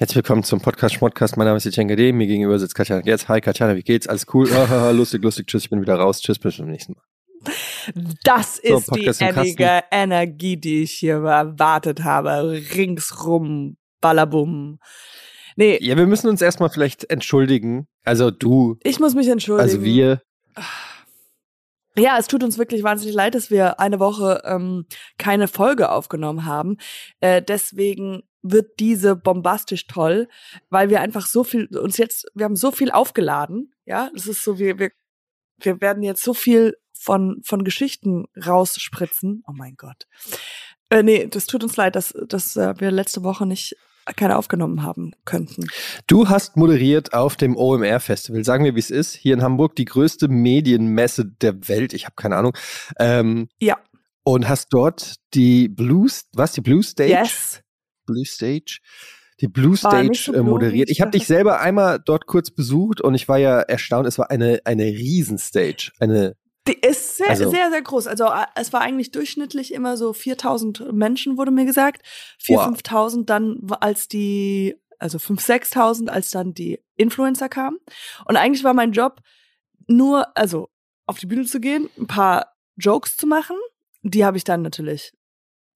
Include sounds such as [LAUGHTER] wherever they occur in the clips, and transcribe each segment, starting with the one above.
Herzlich willkommen zum Podcast Schmodcast. Mein Name ist Etienne Gade. Mir gegenüber sitzt Katjana Gerz. Hi Katjana, wie geht's? Alles cool? lustig, lustig. Tschüss, ich bin wieder raus. Tschüss, bis zum nächsten Mal. Das ist so, die innige Energie, die ich hier erwartet habe. Ringsrum, Ballabum. Nee. Ja, wir müssen uns erstmal vielleicht entschuldigen. Also du. Ich muss mich entschuldigen. Also wir. Ja, es tut uns wirklich wahnsinnig leid, dass wir eine Woche ähm, keine Folge aufgenommen haben. Äh, deswegen wird diese bombastisch toll, weil wir einfach so viel uns jetzt, wir haben so viel aufgeladen. Ja, das ist so, wir, wir, wir werden jetzt so viel von, von Geschichten rausspritzen. Oh mein Gott. Äh, nee, das tut uns leid, dass, dass äh, wir letzte Woche nicht keine aufgenommen haben könnten. Du hast moderiert auf dem OMR-Festival. Sagen wir, wie es ist. Hier in Hamburg die größte Medienmesse der Welt. Ich habe keine Ahnung. Ähm, ja. Und hast dort die Blues, was, die Blue Stage? Yes. Blue Stage? Die Blue Stage so äh, moderiert. Ich habe dich selber einmal dort kurz besucht und ich war ja erstaunt. Es war eine, eine Riesenstage. Eine die ist sehr, also, sehr, sehr groß. Also äh, es war eigentlich durchschnittlich immer so 4000 Menschen, wurde mir gesagt. 4.000, wow. 5.000 dann, als die, also 5.000, 6.000, als dann die Influencer kamen. Und eigentlich war mein Job nur, also auf die Bühne zu gehen, ein paar Jokes zu machen. Die habe ich dann natürlich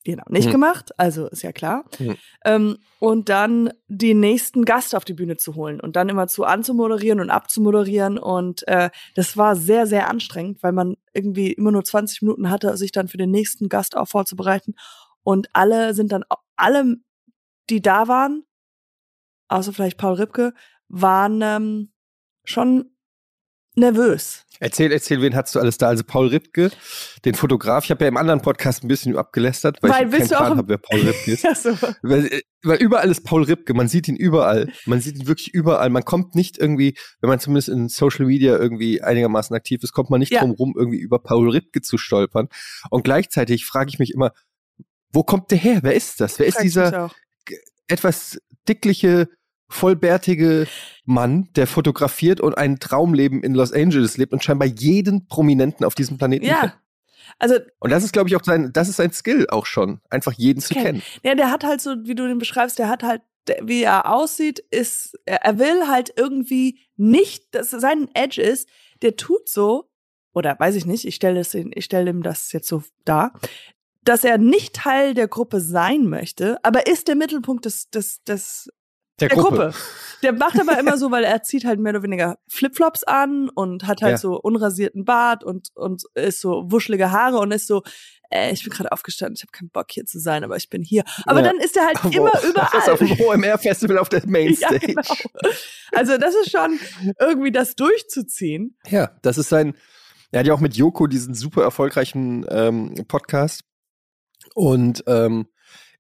Genau, nicht mhm. gemacht, also ist ja klar. Mhm. Ähm, und dann den nächsten Gast auf die Bühne zu holen und dann immer zu anzumoderieren und abzumoderieren. Und äh, das war sehr, sehr anstrengend, weil man irgendwie immer nur 20 Minuten hatte, sich dann für den nächsten Gast auch vorzubereiten. Und alle sind dann, alle, die da waren, außer vielleicht Paul Ripke, waren ähm, schon nervös. Erzähl, erzähl, wen hast du alles da? Also Paul Ripke, den Fotograf. Ich habe ja im anderen Podcast ein bisschen abgelästert, weil, weil ich keinen Plan habe, wer Paul [LAUGHS] Ripke ist. ja, so. weil, äh, weil überall ist Paul Ripke. Man sieht ihn überall. Man sieht ihn wirklich überall. Man kommt nicht irgendwie, wenn man zumindest in Social Media irgendwie einigermaßen aktiv ist, kommt man nicht ja. drum rum, irgendwie über Paul Ripke zu stolpern. Und gleichzeitig frage ich mich immer, wo kommt der her? Wer ist das? Wer ist dieser etwas dickliche vollbärtige Mann, der fotografiert und ein Traumleben in Los Angeles lebt und scheinbar jeden Prominenten auf diesem Planeten ja. kennt. Also, und das ist, glaube ich, auch sein, das ist sein Skill auch schon, einfach jeden zu kennen. Ja, der hat halt so, wie du den beschreibst, der hat halt, wie er aussieht, ist, er will halt irgendwie nicht, dass sein Edge ist, der tut so, oder weiß ich nicht, ich stelle ich stelle ihm das jetzt so dar, dass er nicht Teil der Gruppe sein möchte, aber ist der Mittelpunkt des, des, des der, der Gruppe. Gruppe. Der macht aber immer so, weil er zieht halt mehr oder weniger Flipflops an und hat halt ja. so unrasierten Bart und, und ist so wuschelige Haare und ist so, äh, ich bin gerade aufgestanden, ich habe keinen Bock hier zu sein, aber ich bin hier. Aber ja. dann ist er halt Wo, immer überall. [LAUGHS] Das ist auf dem OMR-Festival auf der Mainstage. [LAUGHS] Ja, genau. Also das ist schon irgendwie das durchzuziehen. Ja, das ist sein, er hat ja auch mit Joko diesen super erfolgreichen ähm, Podcast und ähm,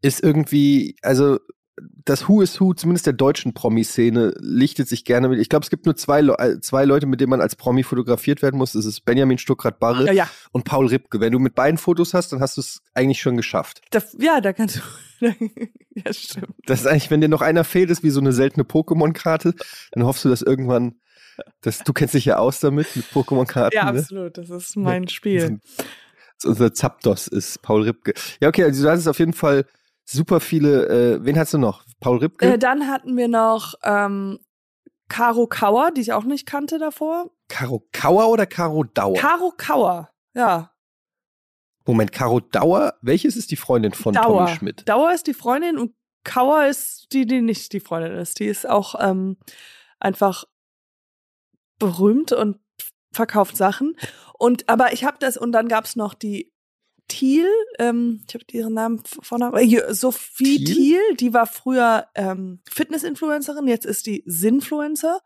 ist irgendwie, also das Who is Who, zumindest der deutschen Promi-Szene, lichtet sich gerne mit. Ich glaube, es gibt nur zwei, äh, zwei Leute, mit denen man als Promi fotografiert werden muss. Das ist Benjamin Stuckrad-Barre ja, ja. und Paul Ripke. Wenn du mit beiden Fotos hast, dann hast du es eigentlich schon geschafft. Da, ja, da kannst du. [LAUGHS] ja, stimmt. Das ist eigentlich, wenn dir noch einer fehlt, ist wie so eine seltene Pokémon-Karte, dann hoffst du, dass irgendwann. Das, du kennst dich ja aus damit, mit Pokémon-Karten. Ja, ne? absolut. Das ist mein Spiel. Das ist unser Zapdos ist Paul Ripke. Ja, okay, also du hast es auf jeden Fall super viele. Äh, wen hast du noch? Paul Ripke? Äh, dann hatten wir noch ähm, Caro Kauer, die ich auch nicht kannte davor. Caro Kauer oder Caro Dauer? Caro Kauer, ja. Moment, Caro Dauer, welches ist die Freundin von Dauer. Tommy Schmidt? Dauer ist die Freundin und Kauer ist die, die nicht die Freundin ist. Die ist auch ähm, einfach berühmt und verkauft Sachen. Und aber ich habe das und dann gab's noch die Thiel, ähm, ich habe ihren Namen vorne, äh, Sophie Thiel? Thiel, die war früher ähm, Fitness-Influencerin, jetzt ist die Sinfluencer.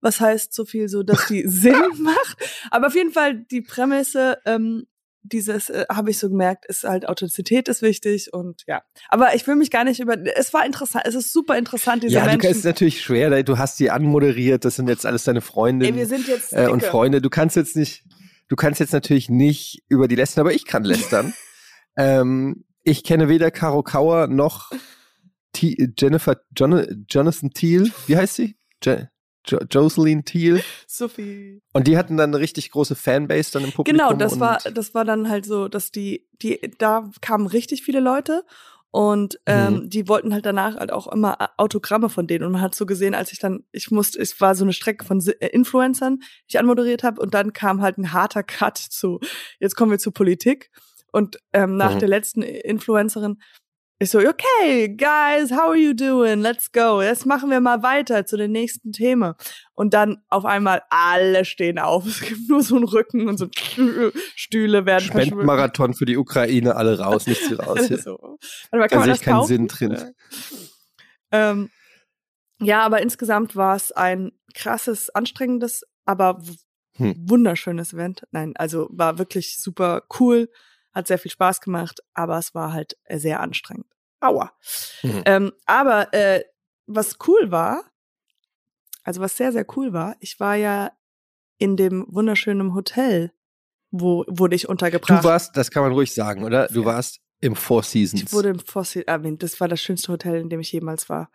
Was heißt so viel so, dass die [LAUGHS] Sinn macht. Aber auf jeden Fall die Prämisse, ähm, dieses äh, habe ich so gemerkt, ist halt Authentizität ist wichtig und ja. Aber ich will mich gar nicht über. Es war interessant, es ist super interessant diese ja, Menschen. Ja, es ist natürlich schwer. Du hast die anmoderiert, das sind jetzt alles deine Freunde. äh, und Freunde. Du kannst jetzt nicht Du kannst jetzt natürlich nicht über die lästern, aber ich kann lästern. [LAUGHS] ähm, ich kenne weder Caro Kauer noch T Jennifer John Jonathan Thiel. Wie heißt sie? Je jo Jocelyn Thiel. Sophie. Und die hatten dann eine richtig große Fanbase dann im Publikum. Genau, das war, das war dann halt so, dass die, die, da kamen richtig viele Leute Und ähm, mhm. die wollten halt danach halt auch immer Autogramme von denen. Und man hat so gesehen, als ich dann, ich musste, es war so eine Strecke von äh, Influencern, die ich anmoderiert habe. Und dann kam halt ein harter Cut zu, jetzt kommen wir zu Politik. Und ähm, nach mhm. der letzten Influencerin ich so, okay, guys, how are you doing? Let's go. Jetzt machen wir mal weiter zu den nächsten Themen. Und dann auf einmal alle stehen auf. [LAUGHS] Es gibt nur so einen Rücken und so [LAUGHS] Stühle werden Spendenmarathon für die Ukraine, alle raus, nichts hier raus. [LAUGHS] Hier. so. Warte mal, kann da man das keinen Sinn drin. Ähm, ja, aber insgesamt war es ein krasses, anstrengendes, aber hm. wunderschönes Event. Nein, also war wirklich super cool hat sehr viel Spaß gemacht, aber es war halt äh, sehr anstrengend. Aua. Mhm. Ähm, aber äh, was cool war, also was sehr, sehr cool war, ich war ja in dem wunderschönen Hotel, wo wurde ich untergebracht. Du warst, das kann man ruhig sagen, oder? Du warst im Four Seasons. Ich wurde im Four Seasons, äh, das war das schönste Hotel, in dem ich jemals war.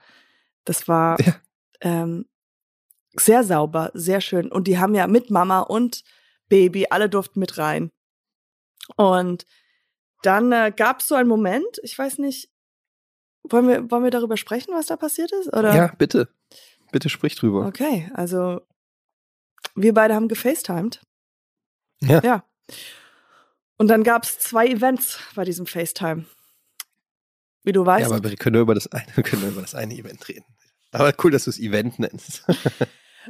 Das war ja. ähm, sehr sauber, sehr schön. Und die haben ja mit Mama und Baby, alle durften mit rein. Und dann äh, gab es so einen Moment, ich weiß nicht, wollen wir, wollen wir darüber sprechen, was da passiert ist? Oder? Ja, bitte. Bitte sprich drüber. Okay, also wir beide haben gefacetimed. Ja. Ja. Und dann gab es zwei Events bei diesem FaceTime. Wie du weißt. Ja, aber wir können nur über das eine, wir können nur über das eine Event reden. Aber cool, dass du es Event nennst.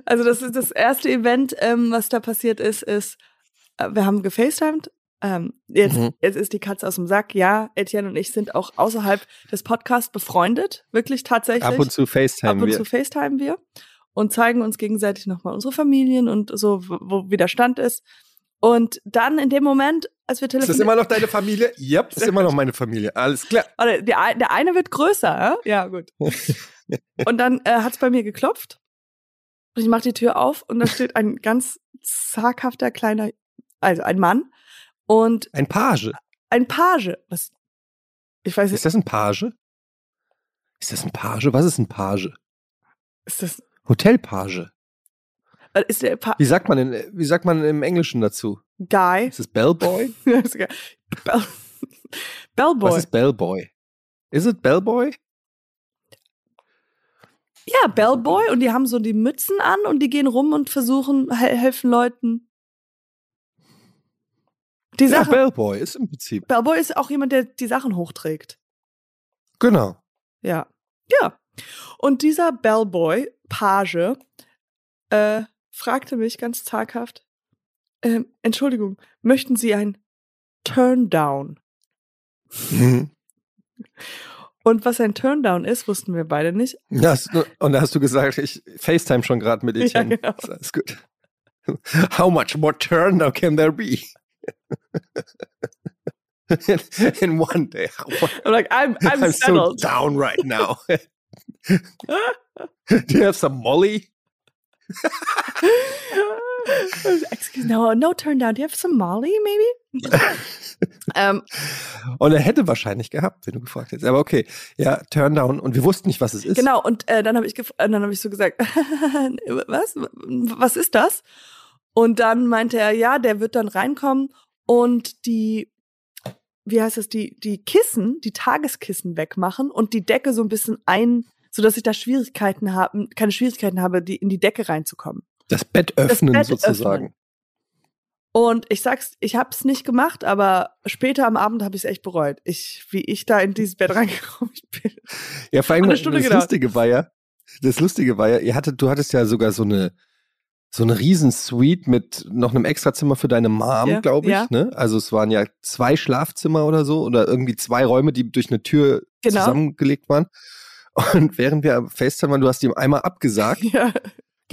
also das ist das erste Event, ähm, was da passiert ist, ist, äh, wir haben gefacetimed ähm, jetzt, mhm. jetzt ist die Katze aus dem Sack. Ja, Etienne und ich sind auch außerhalb des Podcasts befreundet, wirklich tatsächlich. Ab und zu FaceTime wir. Ab und zu FaceTime wir und zeigen uns gegenseitig nochmal unsere Familien und so, wo, wie der Stand ist. Und dann in dem Moment, als wir telefonieren. Ist das immer noch deine Familie? Ja, yep, ist immer noch meine Familie. Alles klar. [LAUGHS] Warte, der, der eine wird größer, ja? Ja, gut. [LAUGHS] und dann äh, hat es bei mir geklopft. Und ich mache die Tür auf und da steht ein ganz zaghafter kleiner, also ein Mann und ein Page. Ein Page. Was? Ich weiß nicht. Ist das ein Page? Ist das ein Page? Was ist ein Page? Ist das Hotelpage? Ist der pa wie sagt man in, wie sagt man im Englischen dazu? Guy. Ist das Bellboy? [LAUGHS] Bell [LAUGHS] Bellboy. Was ist Bellboy? Ist es Bellboy? Ja, Bellboy und die haben so die Mützen an und die gehen rum und versuchen helfen Leuten die Sachen, ja, Bellboy ist im Prinzip. Bellboy ist auch jemand, der die Sachen hochträgt. Genau. Ja. Ja. Und dieser Bellboy, Page, äh, fragte mich ganz zaghaft, äh, Entschuldigung, möchten Sie ein Turndown? Mhm. Und was ein Turndown ist, wussten wir beide nicht. Ja, und da hast du gesagt, ich FaceTime schon gerade mit Etienne. Ja, genau. Alles gut. How much more Turndown can there be? [LAUGHS] in, one day. I'm like, I'm [LAUGHS] I'm, I'm settled. so down right now. [LAUGHS] Do you have some Molly? Excuse no, no turn down. Do you have some Molly, maybe? ähm, und er hätte wahrscheinlich gehabt, wenn du gefragt hättest. Aber okay, ja, turn down. Und wir wussten nicht, was es ist. Genau. Und äh, dann habe ich, dann habe ich so gesagt, was? Was ist das? Und dann meinte er, ja, der wird dann reinkommen und die, wie heißt das, die, die Kissen, die Tageskissen wegmachen und die Decke so ein bisschen ein, so dass ich da Schwierigkeiten haben, keine Schwierigkeiten habe, die in die Decke reinzukommen. Das Bett öffnen das Bett sozusagen. Öffnen. Und ich sag's, ich hab's nicht gemacht, aber später am Abend habe ich es echt bereut. Ich, wie ich da in dieses Bett reingekommen [LAUGHS] bin. Ja, vor allem, das Lustige war ja, das Lustige war ja, ihr hattet, du hattest ja sogar so eine, so eine Riesensuite mit noch einem Extrazimmer für deine Mom, ja, glaube ich. Ja. Ne? Also es waren ja zwei Schlafzimmer oder so oder irgendwie zwei Räume, die durch eine Tür genau. zusammengelegt waren. Und während wir FaceTime waren, du hast ihm einmal abgesagt. [LAUGHS] Ja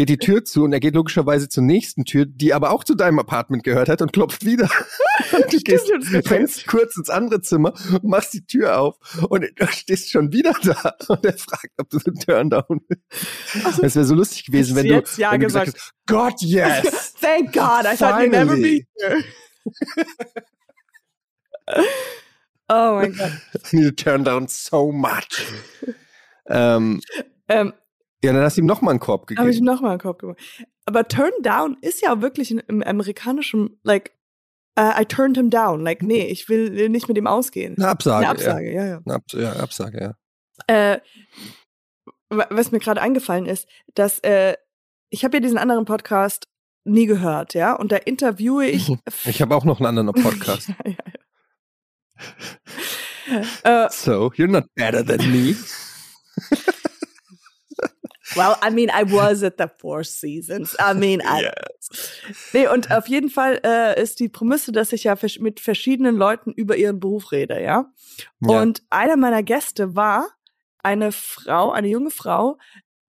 geht die Tür zu und er geht logischerweise zur nächsten Tür, die aber auch zu deinem Apartment gehört hat und klopft wieder. [LAUGHS] und du gehst, rennst kurz ins andere Zimmer, machst die Tür auf und du stehst schon wieder da und er fragt, ob du den Turndown willst. Also, es wäre so lustig gewesen, wenn du, ja wenn gesagt. du gesagt hast, God, yes! [LAUGHS] Thank God, I thought you'd never be here. [LAUGHS] oh mein Gott. I need to turn down so much. ähm, ähm, ja, dann hast du ihm nochmal einen Korb gegeben. Habe ich ihm nochmal einen Korb gegeben. Aber Turn Down ist ja wirklich im amerikanischen, like, Uh, I turned him down. Like, nee, ich will nicht mit ihm ausgehen. Eine Absage. Eine Absage, ja, ja. ja. Eine Abs ja, Absage, ja. Äh, was mir gerade eingefallen ist, dass äh, ich habe ja diesen anderen Podcast nie gehört, ja, und da interviewe ich. [LAUGHS] Ich habe auch noch einen anderen [LAUGHS] Podcast. ja, ja, ja. uh, so, you're not better than me. [LAUGHS] well, I mean, I was at the Four Seasons. I mean, I. Yes. Nee, und auf jeden Fall äh, ist die Prämisse, dass ich ja mit verschiedenen Leuten über ihren Beruf rede, ja. ja. Und einer meiner Gäste war eine Frau, eine junge Frau,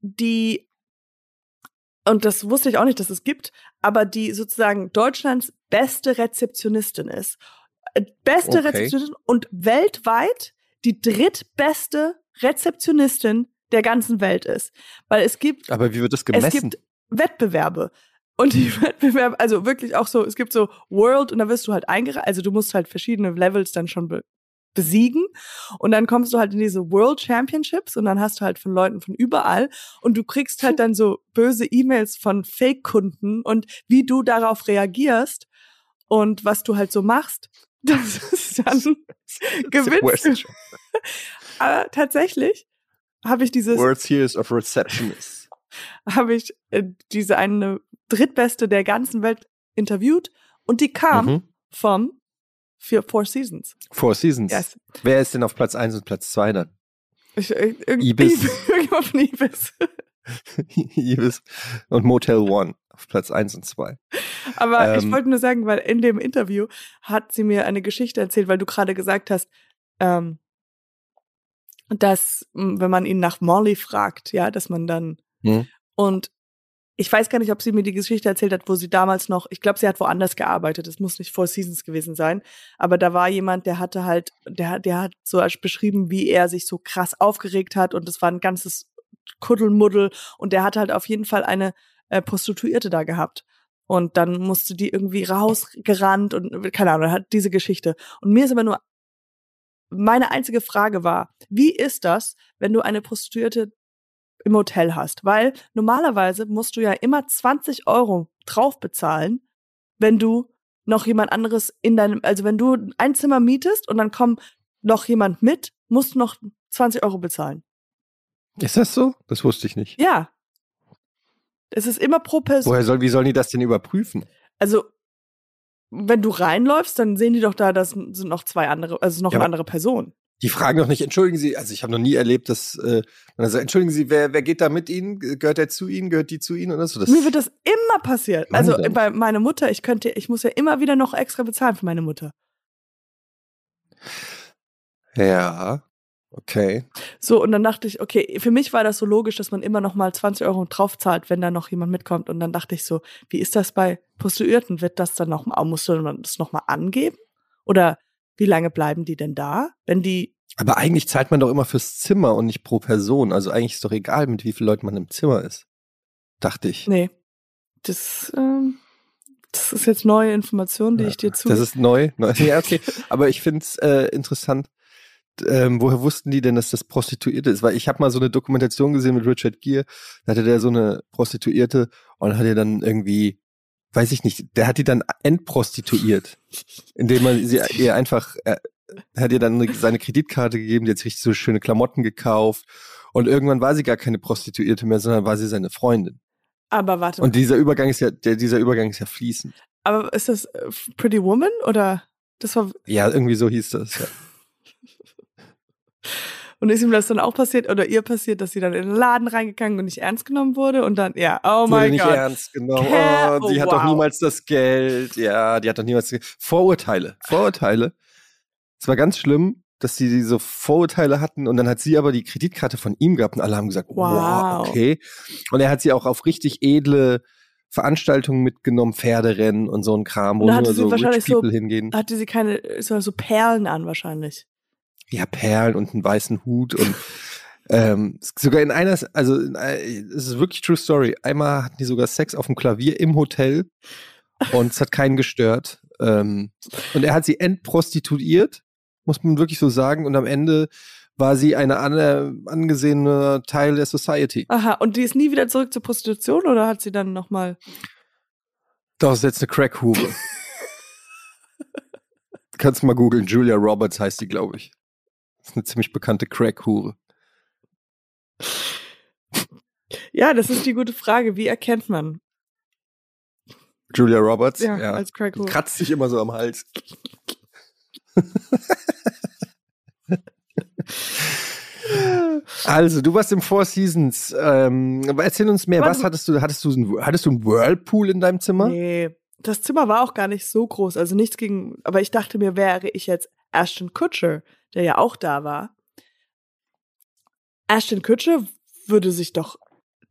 die und das wusste ich auch nicht, dass es gibt, aber die sozusagen Deutschlands beste Rezeptionistin ist. Äh, beste okay. Rezeptionistin und weltweit die drittbeste Rezeptionistin der ganzen Welt ist. Weil es gibt. Aber wie wird das gemessen? Es gibt Wettbewerbe. Und die [LAUGHS] Wettbewerbe, also wirklich auch so, es gibt so World und da wirst du halt eingereicht, also du musst halt verschiedene Levels dann schon be besiegen und dann kommst du halt in diese World Championships und dann hast du halt von Leuten von überall und du kriegst halt dann so [LAUGHS] böse E-Mails von Fake-Kunden und wie du darauf reagierst und was du halt so machst, [LAUGHS] das ist dann gewinnst Aber tatsächlich habe ich dieses World Series of Receptionists [LAUGHS] habe ich äh, diese eine drittbeste der ganzen Welt interviewt und die kam mhm. vom für Four Seasons. Four Seasons. Yes. Wer ist denn auf Platz 1 und Platz 2 dann? Ich, äh, Ibis. [LAUGHS] Irgendjemand von Ibis. [LAUGHS] Ibis und Motel One auf Platz 1 und 2. Aber ähm, ich wollte nur sagen, weil in dem Interview hat sie mir eine Geschichte erzählt, weil du gerade gesagt hast, ähm, dass wenn man ihn nach Molly fragt, ja, dass man dann hm. und ich weiß gar nicht, ob sie mir die Geschichte erzählt hat, wo sie damals noch, ich glaube, sie hat woanders gearbeitet. Es muss nicht Four Seasons gewesen sein. Aber da war jemand, der hatte halt, der, der hat so beschrieben, wie er sich so krass aufgeregt hat und es war ein ganzes Kuddelmuddel und der hat halt auf jeden Fall eine äh, Prostituierte da gehabt. Und dann musste die irgendwie rausgerannt und keine Ahnung, hat diese Geschichte. Und mir ist aber nur meine einzige Frage war, wie ist das, wenn du eine Prostituierte im Hotel hast. Weil normalerweise musst du ja immer 20 Euro drauf bezahlen, wenn du noch jemand anderes in deinem, also wenn du ein Zimmer mietest und dann kommt noch jemand mit, musst du noch 20 Euro bezahlen. Ist das so? Das wusste ich nicht. Ja. Es ist immer pro Person. Woher soll, wie sollen die das denn überprüfen? Also, wenn du reinläufst, dann sehen die doch da, das sind noch zwei andere, also noch ja, eine andere Person die fragen doch nicht, entschuldigen Sie, also ich habe noch nie erlebt, dass äh, also entschuldigen Sie, wer, wer geht da mit Ihnen? Gehört er zu Ihnen? Gehört die zu Ihnen oder so? Das Mir wird das immer passiert. Also bei meiner Mutter, ich könnte, ich muss ja immer wieder noch extra bezahlen für meine Mutter. Ja, okay. So, und dann dachte ich, okay, für mich war das so logisch, dass man immer noch mal 20 Euro drauf zahlt, wenn da noch jemand mitkommt. Und dann dachte ich so, wie ist das bei Prostituierten? Wird das dann noch mal, musst du das noch mal angeben? Oder wie lange bleiben die denn da? Wenn die. Aber eigentlich zahlt man doch immer fürs Zimmer und nicht pro Person. Also eigentlich ist doch egal, mit wie vielen Leuten man im Zimmer ist. Dachte ich. Nee. Das, ähm, das ist jetzt neue Information, die ja, ich dir zu. Das ist neu. neu. [LAUGHS] Ja, okay. Aber ich finde es äh, interessant. Ähm, woher wussten die denn, dass das Prostituierte ist? Weil ich habe mal so eine Dokumentation gesehen mit Richard Gere, da hatte der so eine Prostituierte und hat er dann irgendwie weiß ich nicht, der hat die dann entprostituiert, indem man sie ihr einfach, er hat ihr dann seine Kreditkarte gegeben, die hat sich richtig so schöne Klamotten gekauft und irgendwann war sie gar keine Prostituierte mehr, sondern war sie seine Freundin. Aber warte. Und dieser Übergang ist ja, der, dieser Übergang ist ja fließend. Aber ist das äh, Pretty Woman oder das war? Ja, irgendwie so hieß das. Ja. Und ist ihm das dann auch passiert oder ihr passiert, dass sie dann in den Laden reingegangen und nicht ernst genommen wurde und dann, ja, oh mein Gott. nicht ernst genommen. Oh, die oh, hat wow. doch niemals das Geld. Ja, die hat doch niemals das Geld. Vorurteile. Vorurteile. Es war ganz schlimm, dass sie diese Vorurteile hatten und dann hat sie aber die Kreditkarte von ihm gehabt und alle haben gesagt, wow, wow okay. Und er hat sie auch auf richtig edle Veranstaltungen mitgenommen, Pferderennen und so ein Kram, wo nur so rich people so, hingehen. Hatte sie keine, so Perlen an wahrscheinlich ja, Perlen und einen weißen Hut und ähm, sogar in einer, also es ist wirklich True Story. Einmal hatten die sogar Sex auf dem Klavier im Hotel und es hat keinen gestört. Ähm, und er hat sie entprostituiert, muss man wirklich so sagen. Und am Ende war sie eine an, angesehene Teil der Society. Aha, und die ist nie wieder zurück zur Prostitution oder hat sie dann nochmal? Das ist jetzt eine Crackhure. [LAUGHS] Kannst du mal googeln. Julia Roberts heißt die, glaube ich. Das ist eine ziemlich bekannte Crack-Hure. Ja, das ist die gute Frage. Wie erkennt man? Julia Roberts? Ja, ja. als Crack-Hure. Kratzt sich immer so am Hals. [LAUGHS] Also, du warst im Four Seasons. Ähm, erzähl uns mehr. Was hattest du? Hattest du, ein, hattest du einen Whirlpool in deinem Zimmer? Nee, das Zimmer war auch gar nicht so groß. Also nichts gegen. Aber ich dachte mir, wäre ich jetzt Ashton Kutcher, der ja auch da war. Ashton Kutcher würde sich doch.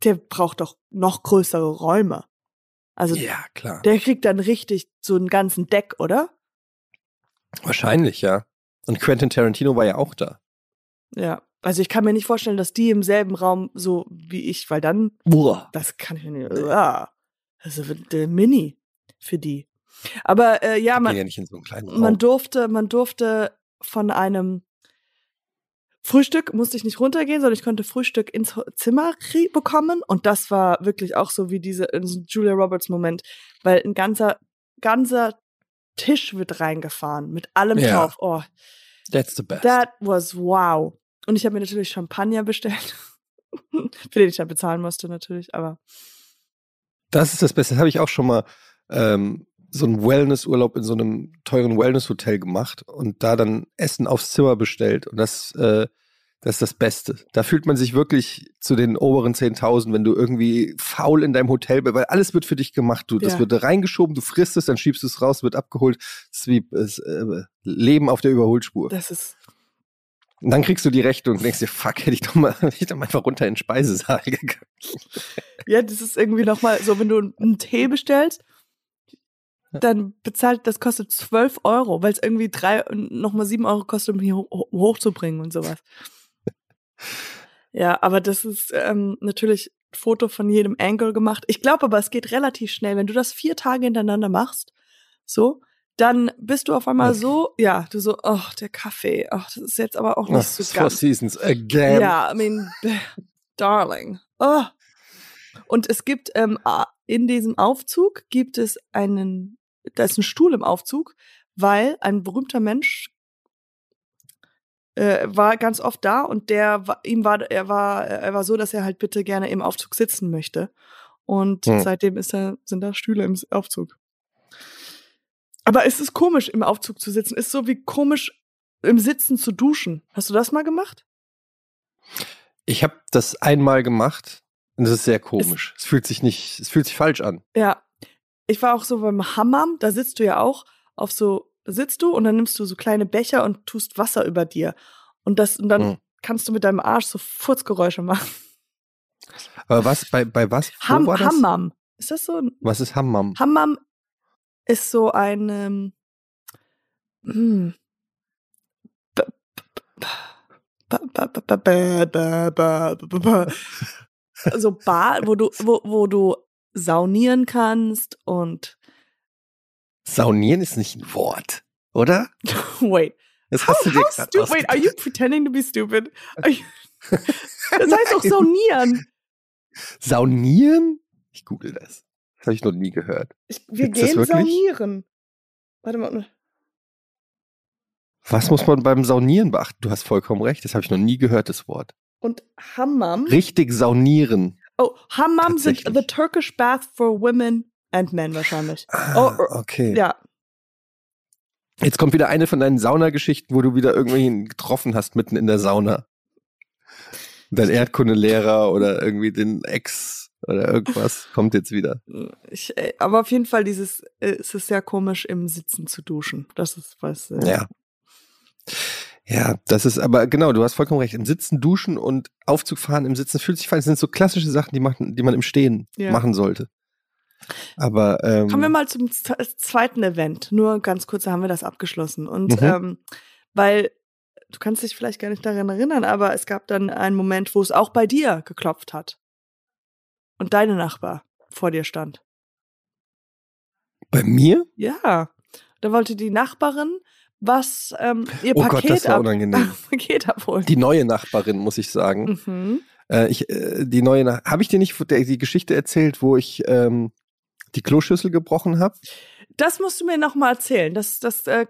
Der braucht doch noch größere Räume. Also, ja, klar. Der kriegt dann richtig so einen ganzen Deck, oder? Wahrscheinlich, ja. Und Quentin Tarantino war ja auch da. Ja. Also ich kann mir nicht vorstellen, dass die im selben Raum so wie ich, weil dann, Boah. das kann ich mir nicht. Ja. Also der Mini für die. Aber äh, ja, man, ja so man durfte, man durfte von einem Frühstück musste ich nicht runtergehen, sondern ich konnte Frühstück ins Zimmer bekommen und das war wirklich auch so wie diese Julia Roberts Moment, weil ein ganzer ganzer Tisch wird reingefahren mit allem ja. drauf. Oh, that's the best. That was wow. Und ich habe mir natürlich Champagner bestellt, [LAUGHS] für den ich dann bezahlen musste natürlich, aber. Das ist das Beste. Das habe ich auch schon mal ähm, so einen Wellnessurlaub in so einem teuren Wellnesshotel gemacht und da dann Essen aufs Zimmer bestellt. Und das, äh, das ist das Beste. Da fühlt man sich wirklich zu den oberen 10.000, wenn du irgendwie faul in deinem Hotel bist, weil alles wird für dich gemacht. Du, das ja. wird reingeschoben, du frisst es, dann schiebst du es raus, wird abgeholt. Das ist wie das, äh, Leben auf der Überholspur. Das ist und dann kriegst du die Rechnung und denkst dir, fuck, hätte ich doch mal, [LAUGHS] hätte ich doch mal einfach runter in den Speisesaal gegangen. Ja, das ist irgendwie nochmal so, wenn du einen Tee bestellst, dann bezahlt, das kostet 12 Euro, weil es irgendwie drei, nochmal sieben Euro kostet, um hier hochzubringen und sowas. [LAUGHS] Ja, aber das ist ähm, natürlich Foto von jedem Angle gemacht. Ich glaube aber, es geht relativ schnell. Wenn du das vier Tage hintereinander machst, so, dann bist du auf einmal so, ja, du so, oh, der Kaffee, oh, das ist jetzt aber auch nicht oh, so ganz. Four Seasons again. Ja, I mean, darling. Oh. Und es gibt ähm, in diesem Aufzug gibt es einen, da ist ein Stuhl im Aufzug, weil ein berühmter Mensch äh, war ganz oft da und der ihm war er war er war so, dass er halt bitte gerne im Aufzug sitzen möchte. Und hm. seitdem ist er, sind da Stühle im Aufzug. Aber es ist komisch, im Aufzug zu sitzen. Ist so wie komisch, im Sitzen zu duschen. Hast du das mal gemacht? Ich habe das einmal gemacht und das ist sehr komisch. Es, es, fühlt sich nicht, es fühlt sich falsch an. Ja. Ich war auch so beim Hammam, da sitzt du ja auch auf so, sitzt du und dann nimmst du so kleine Becher und tust Wasser über dir. Und das, und dann hm. kannst du mit deinem Arsch so Furzgeräusche machen. Aber was, bei, bei was? Ham, war das? Hammam. Ist das so? Was ist Hammam? Hammam ist so ein hm, so Bar, wo du, wo, wo du saunieren kannst und Saunieren ist nicht ein Wort, oder? [LAUGHS] Wait. Das hast how, du dir how Wait, are you pretending to be stupid? You, [LAUGHS] das heißt auch [LAUGHS] saunieren. Saunieren? Ich google das. Das habe ich noch nie gehört. Ich, wir Gibt's gehen saunieren. Warte mal. Was muss man beim Saunieren beachten? Du hast vollkommen recht, das habe ich noch nie gehört, das Wort. Und Hammam? Richtig saunieren. Oh, Hammam sind the Turkish bath for women and men wahrscheinlich. Ah, oh, okay. Ja. Jetzt kommt wieder eine von deinen Saunageschichten, wo du wieder irgendwen getroffen hast mitten in der Sauna. Dein Erdkundelehrer oder irgendwie den Ex oder irgendwas kommt jetzt wieder. Ich, äh, aber auf jeden Fall dieses, äh, es ist sehr komisch, im Sitzen zu duschen. Das ist was. Äh ja. Ja, das ist aber genau, du hast vollkommen recht. Im Sitzen duschen und Aufzug fahren im Sitzen fühlt sich fein. Das sind so klassische Sachen, die, machen, die man im Stehen ja. machen sollte. Aber ähm, kommen wir mal zum zweiten Event. Nur ganz kurz haben wir das abgeschlossen. Und mhm. ähm, weil du kannst dich vielleicht gar nicht daran erinnern, aber es gab dann einen Moment, wo es auch bei dir geklopft hat und deine Nachbar vor dir stand. Bei mir? Ja. Da wollte die Nachbarin was ähm, ihr oh Paket, Gott, das war unangenehm. [LAUGHS] Paket abholen. Die neue Nachbarin, muss ich sagen. Mhm. Äh, ich, äh, die neue, habe ich dir nicht die Geschichte erzählt, wo ich ähm, die Kloschüssel gebrochen habe? Das musst du mir noch mal erzählen. Das, das äh,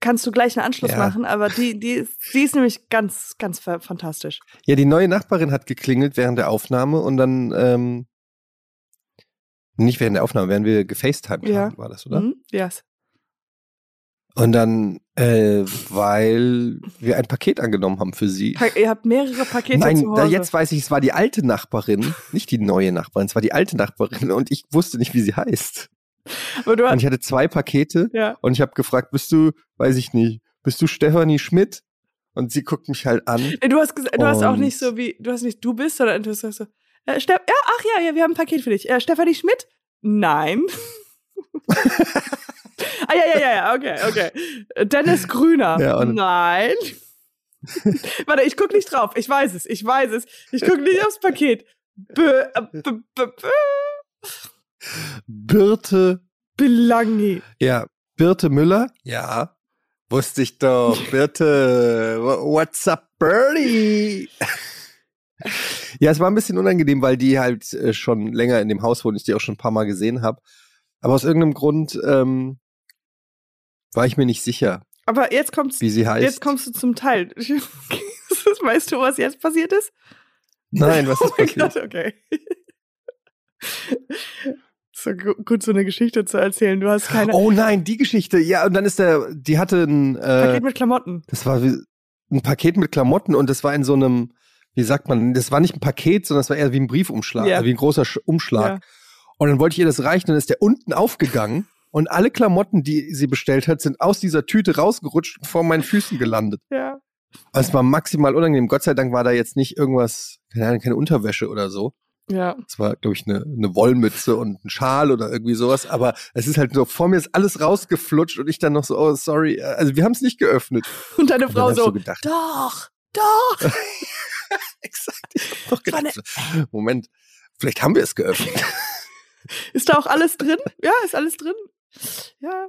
kannst du gleich einen Anschluss ja. machen, aber die, die, ist, die ist nämlich ganz, ganz fantastisch. Ja, die neue Nachbarin hat geklingelt während der Aufnahme und dann, ähm, nicht während der Aufnahme, während wir gefacetimed ja. haben, war das, oder? Mhm, yes. Und dann, äh, weil wir ein Paket angenommen haben für sie. Pa ihr habt mehrere Pakete Nein, zu Hause. Da jetzt weiß ich, es war die alte Nachbarin, nicht die neue Nachbarin, es war die alte Nachbarin und ich wusste nicht, wie sie heißt. und ich hatte zwei Pakete ja. und ich habe gefragt, bist du, weiß ich nicht, bist du Stefanie Schmidt? Und sie guckt mich halt an. Du hast du hast auch nicht so wie, du hast nicht du bist, sondern du hast so, äh, Steff, ja, ach ja, ja, wir haben ein Paket für dich. Äh, Stefanie Schmidt? Nein. [LAUGHS] [LAUGHS] ah ja, ja, ja, ja, okay, okay. Dennis Grüner? Ja, Nein. [LAUGHS] Warte, ich guck nicht drauf. Ich weiß es, ich weiß es. Ich guck nicht aufs Paket. B, äh, b, b, b. Birte Belangi. Ja, Birte Müller? Ja. Wusste ich doch. [LAUGHS] Birte, what's up, Birdie? ja, es war ein bisschen unangenehm, weil die halt äh, schon länger in dem Haus wohnt, ich die auch schon ein paar Mal gesehen habe. Aber aus irgendeinem Grund ähm, war ich mir nicht sicher. Aber jetzt kommst, wie sie heißt. jetzt kommst du zum Teil. [LAUGHS] weißt du, was jetzt passiert ist? Nein, was [LAUGHS] ist oh passiert? Gott, okay. so gut, so eine Geschichte zu erzählen. Du hast keine. Oh nein, die Geschichte. Ja, und dann ist der, die hatte ein äh, Paket mit Klamotten. Das war wie, ein Paket mit Klamotten und das war in so einem, wie sagt man, das war nicht ein Paket, sondern das war eher wie ein Briefumschlag, ja. wie ein großer Umschlag. Ja. Und dann wollte ich ihr das reichen, dann ist der unten aufgegangen und alle Klamotten, die sie bestellt hat, sind aus dieser Tüte rausgerutscht und vor meinen Füßen gelandet. Ja. Also es war maximal unangenehm. Gott sei Dank war da jetzt nicht irgendwas, keine, Ahnung, keine Unterwäsche oder so. Ja. Es war, glaube ich, eine, eine Wollmütze und ein Schal oder irgendwie sowas. Aber es ist halt so, vor mir ist alles rausgeflutscht und ich dann noch so, oh, sorry. Also wir haben es nicht geöffnet. [LAUGHS] Und deine Frau und so, gedacht, doch, doch. [LAUGHS] Exakt. Ich hab doch gedacht, Moment, vielleicht haben wir es geöffnet. Ist da auch alles drin? Ja, ist alles drin. Ja.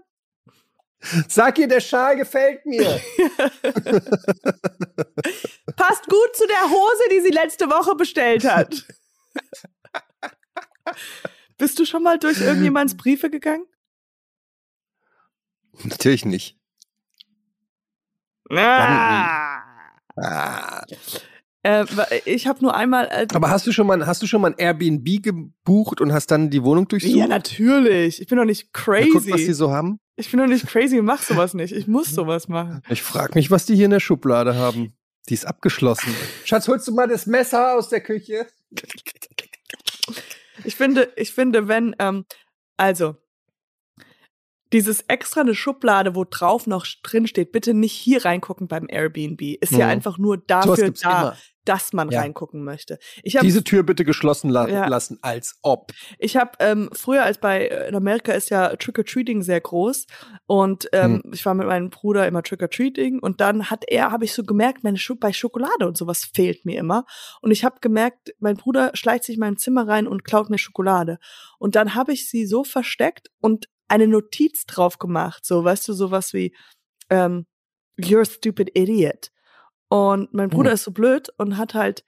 Sag ihr, der Schal gefällt mir. [LAUGHS] Passt gut zu der Hose, die sie letzte Woche bestellt hat. Bist du schon mal durch irgendjemands Briefe gegangen? Natürlich nicht. Ah. ah. Äh, ich habe nur einmal. Äh, Aber hast du schon mal, hast du schon mal ein Airbnb gebucht und hast dann die Wohnung durchsucht? Ja, natürlich. Ich bin doch nicht crazy. Guck, was die so haben. Ich bin doch nicht crazy, mach sowas nicht. Ich muss sowas machen. [LAUGHS] Ich frage mich, was die hier in der Schublade haben. Die ist abgeschlossen. Schatz, holst du mal das Messer aus der Küche? Ich finde, ich finde, wenn, ähm, also, dieses extra eine Schublade, wo drauf noch drin steht, bitte nicht hier reingucken beim Airbnb. Ist mhm. ja einfach nur dafür da, immer. Dass man ja. reingucken möchte. Ich hab, Diese Tür bitte geschlossen la ja. lassen, als ob. Ich habe ähm, früher, als bei äh, in Amerika ist ja Trick or Treating sehr groß und ähm, mhm. ich war mit meinem Bruder immer Trick or Treating und dann hat er, habe ich so gemerkt, meine Sch bei Schokolade und sowas fehlt mir immer und ich habe gemerkt, mein Bruder schleicht sich in mein Zimmer rein und klaut mir Schokolade und dann habe ich sie so versteckt und eine Notiz drauf gemacht, so, weißt du, sowas wie, ähm, you're a stupid idiot. Und mein Bruder mhm. ist so blöd und hat halt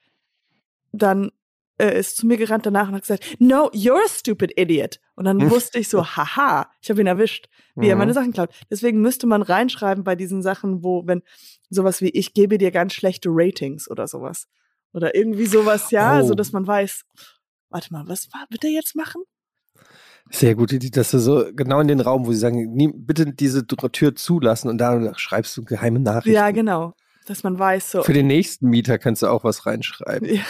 dann äh, ist zu mir gerannt danach und hat gesagt, no, you're a stupid idiot. Und dann [LAUGHS] wusste ich so, haha, ich habe ihn erwischt, wie mhm. er meine Sachen klaut. Deswegen müsste man reinschreiben bei diesen Sachen, wo, wenn sowas wie, ich gebe dir ganz schlechte Ratings oder sowas. Oder irgendwie sowas, ja, oh. so dass man weiß, warte mal, was wird er jetzt machen? Sehr gute Idee, dass du so genau in den Raum, wo sie sagen, nie, bitte diese Tür zulassen und da schreibst du geheime Nachrichten. Ja, genau. Dass man weiß so. Für den nächsten Mieter kannst du auch was reinschreiben. Ja.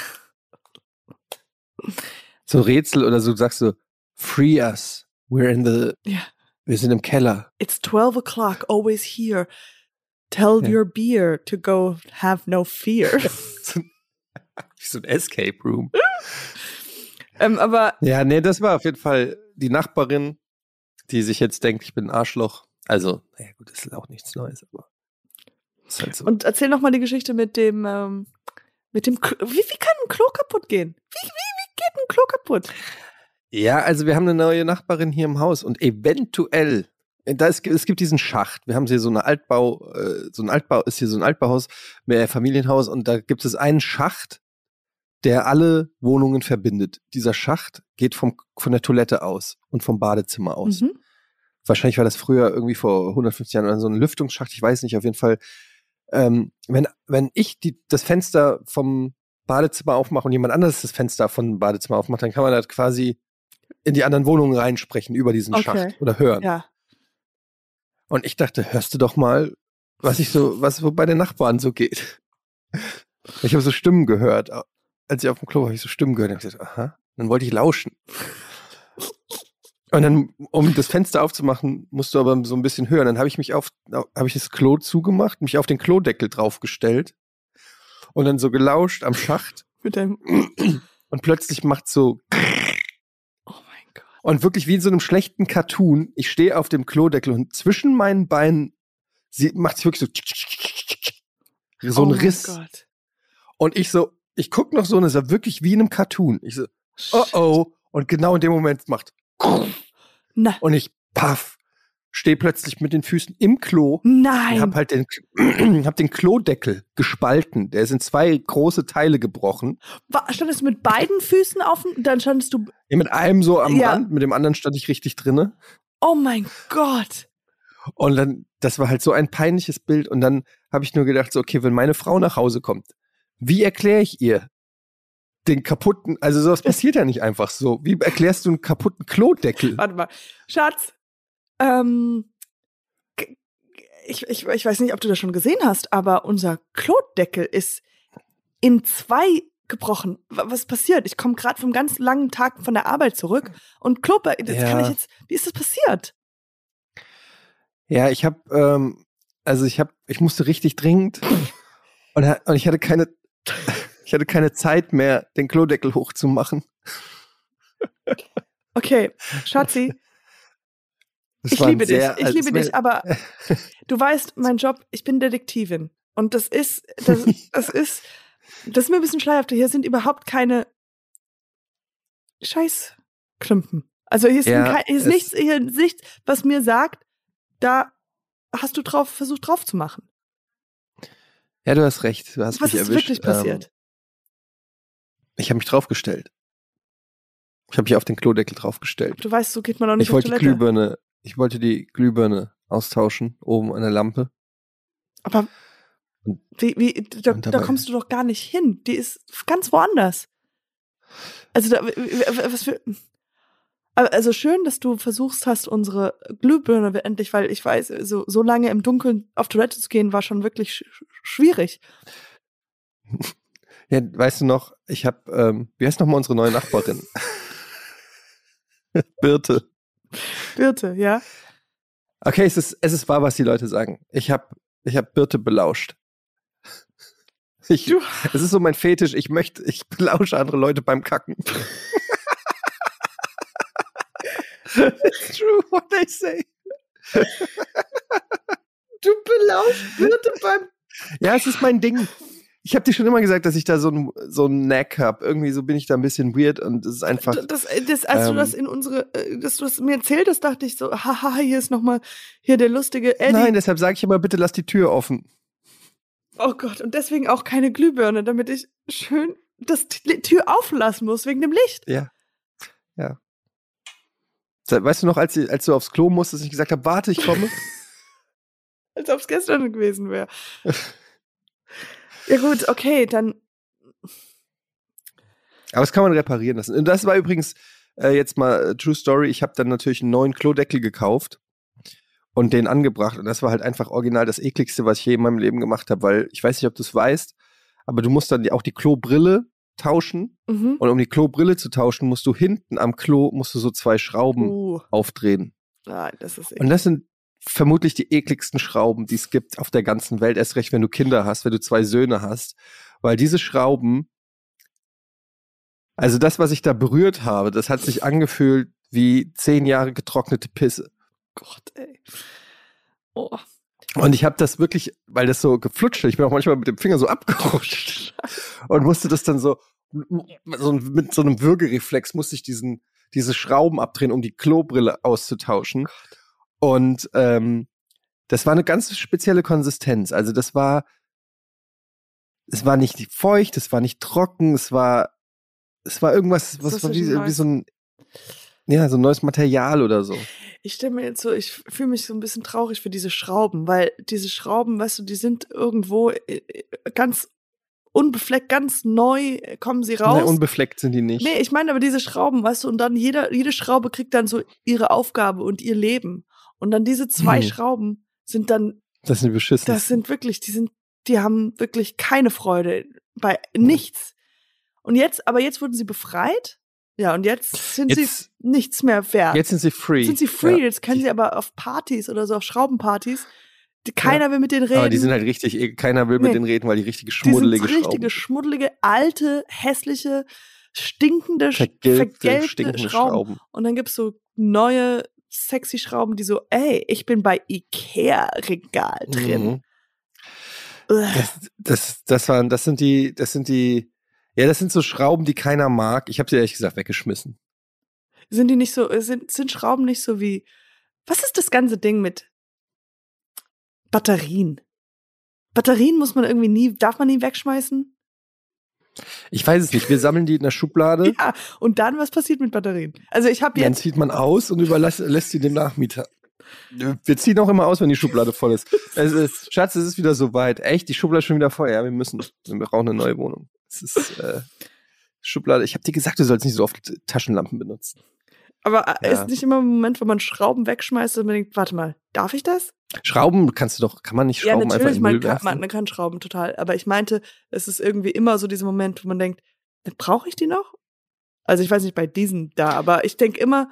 So Rätsel oder so sagst du, free us. We're in the. Ja. Wir sind im Keller. It's 12 o'clock, always here. Tell ja. your beer to go have no fear. [LAUGHS] [LAUGHS] so ein Escape Room. ähm, aber. Ja, nee, das war auf jeden Fall die Nachbarin, die sich jetzt denkt, ich bin ein Arschloch. Also, naja, gut, das ist auch nichts Neues, aber. Halt so. Und erzähl noch mal die Geschichte mit dem, ähm, mit dem, Klo. wie, wie kann ein Klo kaputt gehen? Wie, wie, wie geht ein Klo kaputt? Ja, also wir haben eine neue Nachbarin hier im Haus und eventuell, da ist, es gibt diesen Schacht. Wir haben hier so eine Altbau, äh, so ein Altbau, ist hier so ein Altbauhaus, mehr Familienhaus und da gibt es einen Schacht, der alle Wohnungen verbindet. Dieser Schacht geht vom, von der Toilette aus und vom Badezimmer aus. Mhm. wahrscheinlich war das früher irgendwie vor 150 Jahren oder so ein Lüftungsschacht, ich weiß nicht, auf jeden Fall. Ähm, wenn, wenn ich die, das Fenster vom Badezimmer aufmache und jemand anderes das Fenster von Badezimmer aufmacht, dann kann man das quasi in die anderen Wohnungen reinsprechen über diesen okay. Schacht oder hören. Ja. Und ich dachte, hörst du doch mal, was ich so, was so bei den Nachbarn so geht. Ich habe so Stimmen gehört. Als ich auf dem Klo war, habe ich so Stimmen gehört. Und ich gesagt, aha. Dann wollte ich lauschen. Und dann, um das Fenster aufzumachen, musst du aber so ein bisschen hören. Dann habe ich mich auf, habe ich das Klo zugemacht, mich auf den Klodeckel draufgestellt und dann so gelauscht am Schacht. Mit deinem und plötzlich macht so Oh mein Gott. Und wirklich wie in so einem schlechten Cartoon, ich stehe auf dem Klodeckel und zwischen meinen Beinen macht es wirklich so so ein oh Riss. Gott. Und ich so, ich guck noch so und es war wirklich wie in einem Cartoon. Ich so, oh oh. Und genau in dem Moment macht na. Und ich, paff, stehe plötzlich mit den Füßen im Klo. Nein. Ich hab halt den, [CLEARS THROAT] hab den Klodeckel gespalten. Der ist in zwei große Teile gebrochen. War, standest du mit beiden Füßen auf dann standest du. Ja, mit einem so am ja. Rand, mit dem anderen stand ich richtig drinne. Oh mein Gott. Und dann, das war halt so ein peinliches Bild. Und dann habe ich nur gedacht, so, okay, wenn meine Frau nach Hause kommt, wie erkläre ich ihr, den kaputten, also sowas passiert ja nicht einfach so. Wie erklärst du einen kaputten Klodeckel? Warte mal. Schatz, ähm, ich, ich, ich weiß nicht, ob du das schon gesehen hast, aber unser Klodeckel ist in zwei gebrochen. Was passiert? Ich komme gerade vom ganz langen Tag von der Arbeit zurück und Klope, das ja. kann ich jetzt, wie ist das passiert? Ja, ich habe, ähm, also ich habe, ich musste richtig dringend [LAUGHS] und, und ich hatte keine ich hatte keine Zeit mehr, den Klodeckel hochzumachen. Okay, [LAUGHS] Schatzi. ich liebe dich, ich liebe dich, aber [LAUGHS] du weißt, mein Job, ich bin Detektivin. Und das ist, das, das ist, das ist mir ein bisschen schleierhaft. Hier sind überhaupt keine Scheißklumpen. Also hier ist, ja, kein, hier ist nichts, hier ist nichts, was mir sagt, da hast du drauf versucht drauf zu machen. Ja, du hast recht. Du hast was mich ist erwischt. wirklich passiert? Ich habe mich draufgestellt. Ich habe mich auf den Klodeckel draufgestellt. Du weißt, so geht man auch nicht ich wollte die Glühbirne, Ich wollte die Glühbirne austauschen, oben an der Lampe. Aber wie, wie, da, da, kommst du doch gar nicht hin. Die ist ganz woanders. Also, da, was für. Also schön, dass du versuchst hast, unsere Glühbirne endlich, weil ich weiß, so, so lange im Dunkeln auf Toilette zu gehen, war schon wirklich sch schwierig. [LAUGHS] Ja, weißt du noch, ich habe, ähm, wie heißt nochmal unsere neue Nachbarin? [LAUGHS] Birte. Birte, ja. Okay, es ist, es ist wahr, was die Leute sagen. Ich habe ich hab Birte belauscht. [LAUGHS] Ich, du. Es ist so mein Fetisch, ich möchte, ich belausche andere Leute beim Kacken. It's true what they say. [LAUGHS] Du belauschst Birte beim Ja, es ist mein Ding. Ich habe dir schon immer gesagt, dass ich da so ein so ein Knack habe. Irgendwie so bin ich da ein bisschen weird und es ist einfach. Das, das, als ähm, du das in unsere, äh, dass du das mir erzählt hast, dachte ich so, haha, hier ist nochmal hier der lustige Eddie. Nein, deshalb sage ich immer, bitte lass die Tür offen. Oh Gott, und deswegen auch keine Glühbirne, damit ich schön das die Tür auflassen muss wegen dem Licht. Ja, ja. Weißt du noch, als, als du aufs Klo musstest, ich gesagt habe, warte, ich komme. [LAUGHS] als ob es gestern gewesen wäre. [LAUGHS] Ja gut, okay, dann. Aber das kann man reparieren lassen. Und das war übrigens äh, jetzt mal äh, True Story. Ich habe dann natürlich einen neuen Klodeckel gekauft und den angebracht. Und das war halt einfach original das ekligste, was ich je in meinem Leben gemacht habe, weil ich weiß nicht, ob du es weißt, aber du musst dann auch die Klobrille tauschen. Mhm. Und um die Klobrille zu tauschen, musst du hinten am Klo musst du so zwei Schrauben uh. aufdrehen. Nein, das ist eklig. Und das sind vermutlich die ekligsten Schrauben, die es gibt auf der ganzen Welt. Erst recht, wenn du Kinder hast, wenn du zwei Söhne hast. Weil diese Schrauben, also das, was ich da berührt habe, das hat sich angefühlt wie zehn Jahre getrocknete Pisse. Gott, ey. Oh. Und ich habe das wirklich, weil das so geflutscht, ich bin auch manchmal mit dem Finger so abgerutscht [LAUGHS] und musste das dann so, so mit so einem Würgereflex musste ich diesen diese Schrauben abdrehen, um die Klobrille auszutauschen. Gott. Und ähm, das war eine ganz spezielle Konsistenz. Also das war, es war nicht feucht, es war nicht trocken, es war, es war irgendwas, was war wie, wie, so ein, Ja, so neues Material oder so. Ich stelle mir jetzt so, ich fühle mich so ein bisschen traurig für diese Schrauben, weil diese Schrauben, weißt du, die sind irgendwo äh, äh, ganz unbefleckt, ganz neu kommen sie raus. Nee, unbefleckt sind die nicht. Nee, ich meine aber diese Schrauben, weißt du, und dann jeder, jede Schraube kriegt dann so ihre Aufgabe und ihr Leben. Und dann diese zwei hm. Schrauben sind dann. Das sind beschissen. Das sind wirklich, die sind, die haben wirklich keine Freude bei nichts. Und jetzt, aber jetzt wurden sie befreit. Ja, und jetzt sind jetzt, sie nichts mehr wert. Jetzt sind sie free. Sind sie free, ja. jetzt können sie aber auf Partys oder so, auf Schraubenpartys, keiner ja. will mit denen reden. Aber die sind halt richtig, eh, keiner will nee. mit denen reden, weil die richtige schmuddelige die sind richtige, schmuddelige, alte, hässliche, stinkende, vergelbte, vergelbte Schrauben. Schrauben. Und dann gibt's so neue, sexy Schrauben, die so, ey, ich bin bei Ikea-Regal drin. Mhm. Das, das, das waren, das sind die, das sind die, ja, das sind so Schrauben, die keiner mag. Ich habe sie ehrlich gesagt weggeschmissen. Sind die nicht so, sind, sind Schrauben nicht so wie, was ist das ganze Ding mit Batterien? Batterien muss man irgendwie nie, darf man nie wegschmeißen? Ich weiß es nicht. Wir sammeln die in der Schublade. Ja, und dann, was passiert mit Batterien? Also ich habe jetzt. Dann zieht man aus und überlässt lässt sie dem Nachmieter. Wir ziehen auch immer aus, wenn die Schublade voll ist. Also, Schatz, es ist wieder soweit. Echt, die Schublade ist schon wieder voll. Ja, wir müssen. Wir brauchen eine neue Wohnung. Es ist äh, Schublade. Ich habe dir gesagt, du sollst nicht so oft Taschenlampen benutzen. Aber äh, ja. ist nicht immer ein Moment, wo man Schrauben wegschmeißt und man denkt, warte mal, darf ich das? Schrauben kannst du doch, kann man nicht Schrauben ja, einfach in den Müll werfen? Man, man kann Schrauben total. Aber ich meinte, es ist irgendwie immer so dieser Moment, wo man denkt, brauche ich die noch? Also ich weiß nicht bei diesen da, aber ich denke immer,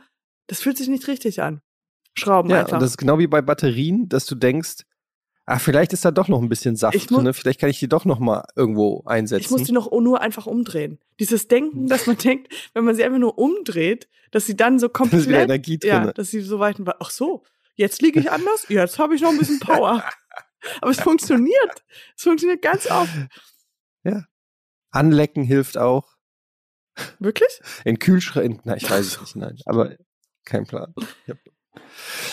das fühlt sich nicht richtig an. Schrauben ja, einfach. Und das ist genau wie bei Batterien, dass du denkst, ach, vielleicht ist da doch noch ein bisschen Saft drin, ne? vielleicht kann ich die doch noch mal irgendwo einsetzen. Ich muss die noch nur einfach umdrehen. Dieses Denken, dass man [LAUGHS] denkt, wenn man sie einfach nur umdreht, dass sie dann so [LAUGHS] komplett, da ist wieder Energie drin. ja, dass sie so weit, ach so, jetzt liege ich anders, jetzt habe ich noch ein bisschen [LAUGHS] Power. Aber es funktioniert. Es funktioniert ganz oft. Ja. Anlecken hilft auch. Wirklich? In Kühlschrank, na, ich weiß es nicht, nein, aber kein Plan. Ja.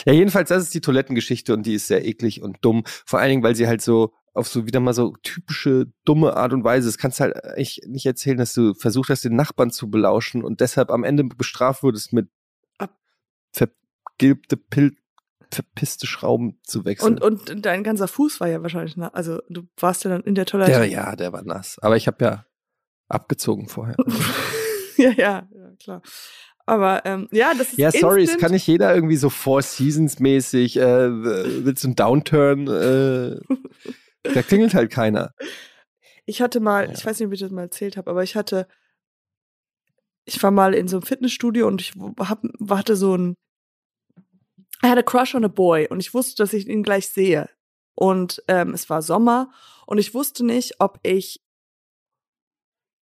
Ja, jedenfalls, das ist die Toilettengeschichte und die ist sehr eklig und dumm. Vor allen Dingen, weil sie halt so auf so wieder mal so typische dumme Art und Weise. Das kannst du halt echt nicht erzählen, dass du versucht hast, den Nachbarn zu belauschen und deshalb am Ende bestraft wurdest mit vergilbte Pil verpisste Schrauben zu wechseln. Und, und dein ganzer Fuß war ja wahrscheinlich nass. Also du warst ja dann in der Toilette. Der, ja, der war nass. Aber ich habe ja abgezogen vorher. [LAUGHS] ja, ja, ja, klar. Aber ähm, ja, das ist Ja, sorry, es kann nicht jeder irgendwie so Four Seasons mäßig, äh, willst du einen Downturn, äh, [LAUGHS] da klingelt halt keiner. Ich hatte mal, ja. ich weiß nicht, ob ich das mal erzählt habe, aber ich hatte, ich war mal in so einem Fitnessstudio und ich hab, hatte so ein, I had a crush on a boy und ich wusste, dass ich ihn gleich sehe. Und ähm, es war Sommer und ich wusste nicht, ob ich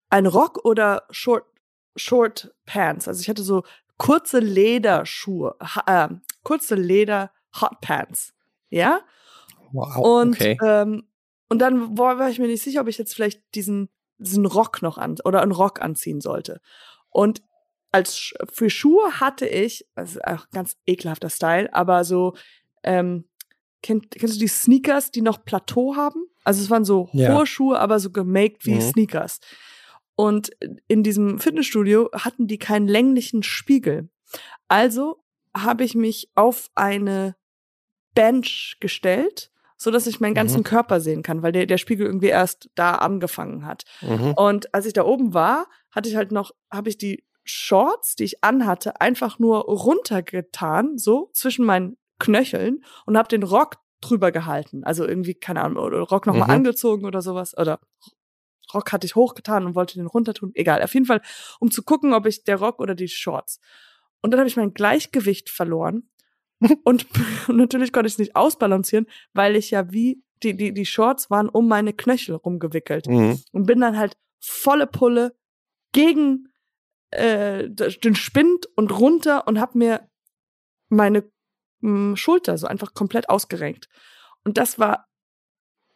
ein Rock oder Short Short Pants. Also ich hatte so kurze Lederschuhe, äh, kurze Leder Hot Pants. Ja? Wow. Und, okay. ähm, und dann war, ich mir nicht sicher, ob ich jetzt vielleicht diesen, diesen Rock noch an oder einen Rock anziehen sollte. Und als für Schuhe hatte ich, also auch ganz ekelhafter Style, aber so, ähm, kennt, kennst du die Sneakers, die noch Plateau haben? Also es waren so ja. hohe Schuhe, aber so gemaked wie mhm. Sneakers. Und in diesem Fitnessstudio hatten die keinen länglichen Spiegel. Also habe ich mich auf eine Bench gestellt, so dass ich meinen ganzen mhm. Körper sehen kann, weil der, der Spiegel irgendwie erst da angefangen hat. Mhm. Und als ich da oben war, hatte ich halt noch, habe ich die Shorts, die ich anhatte, einfach nur runtergetan, so zwischen meinen Knöcheln und habe den Rock drüber gehalten. Also irgendwie, keine Ahnung, oder Rock nochmal mhm. angezogen oder sowas. Oder Rock hatte ich hochgetan und wollte den runtertun. Egal, auf jeden Fall, um zu gucken, ob ich der Rock oder die Shorts. Und dann habe ich mein Gleichgewicht verloren. [LAUGHS] und, und [LAUGHS] natürlich konnte ich es nicht ausbalancieren, weil ich ja wie die, die, die Shorts waren um meine Knöchel rumgewickelt. Mhm. Und bin dann halt volle Pulle gegen äh, den Spind und runter und habe mir meine mh, hm, Schulter so einfach komplett ausgerenkt. Und das war,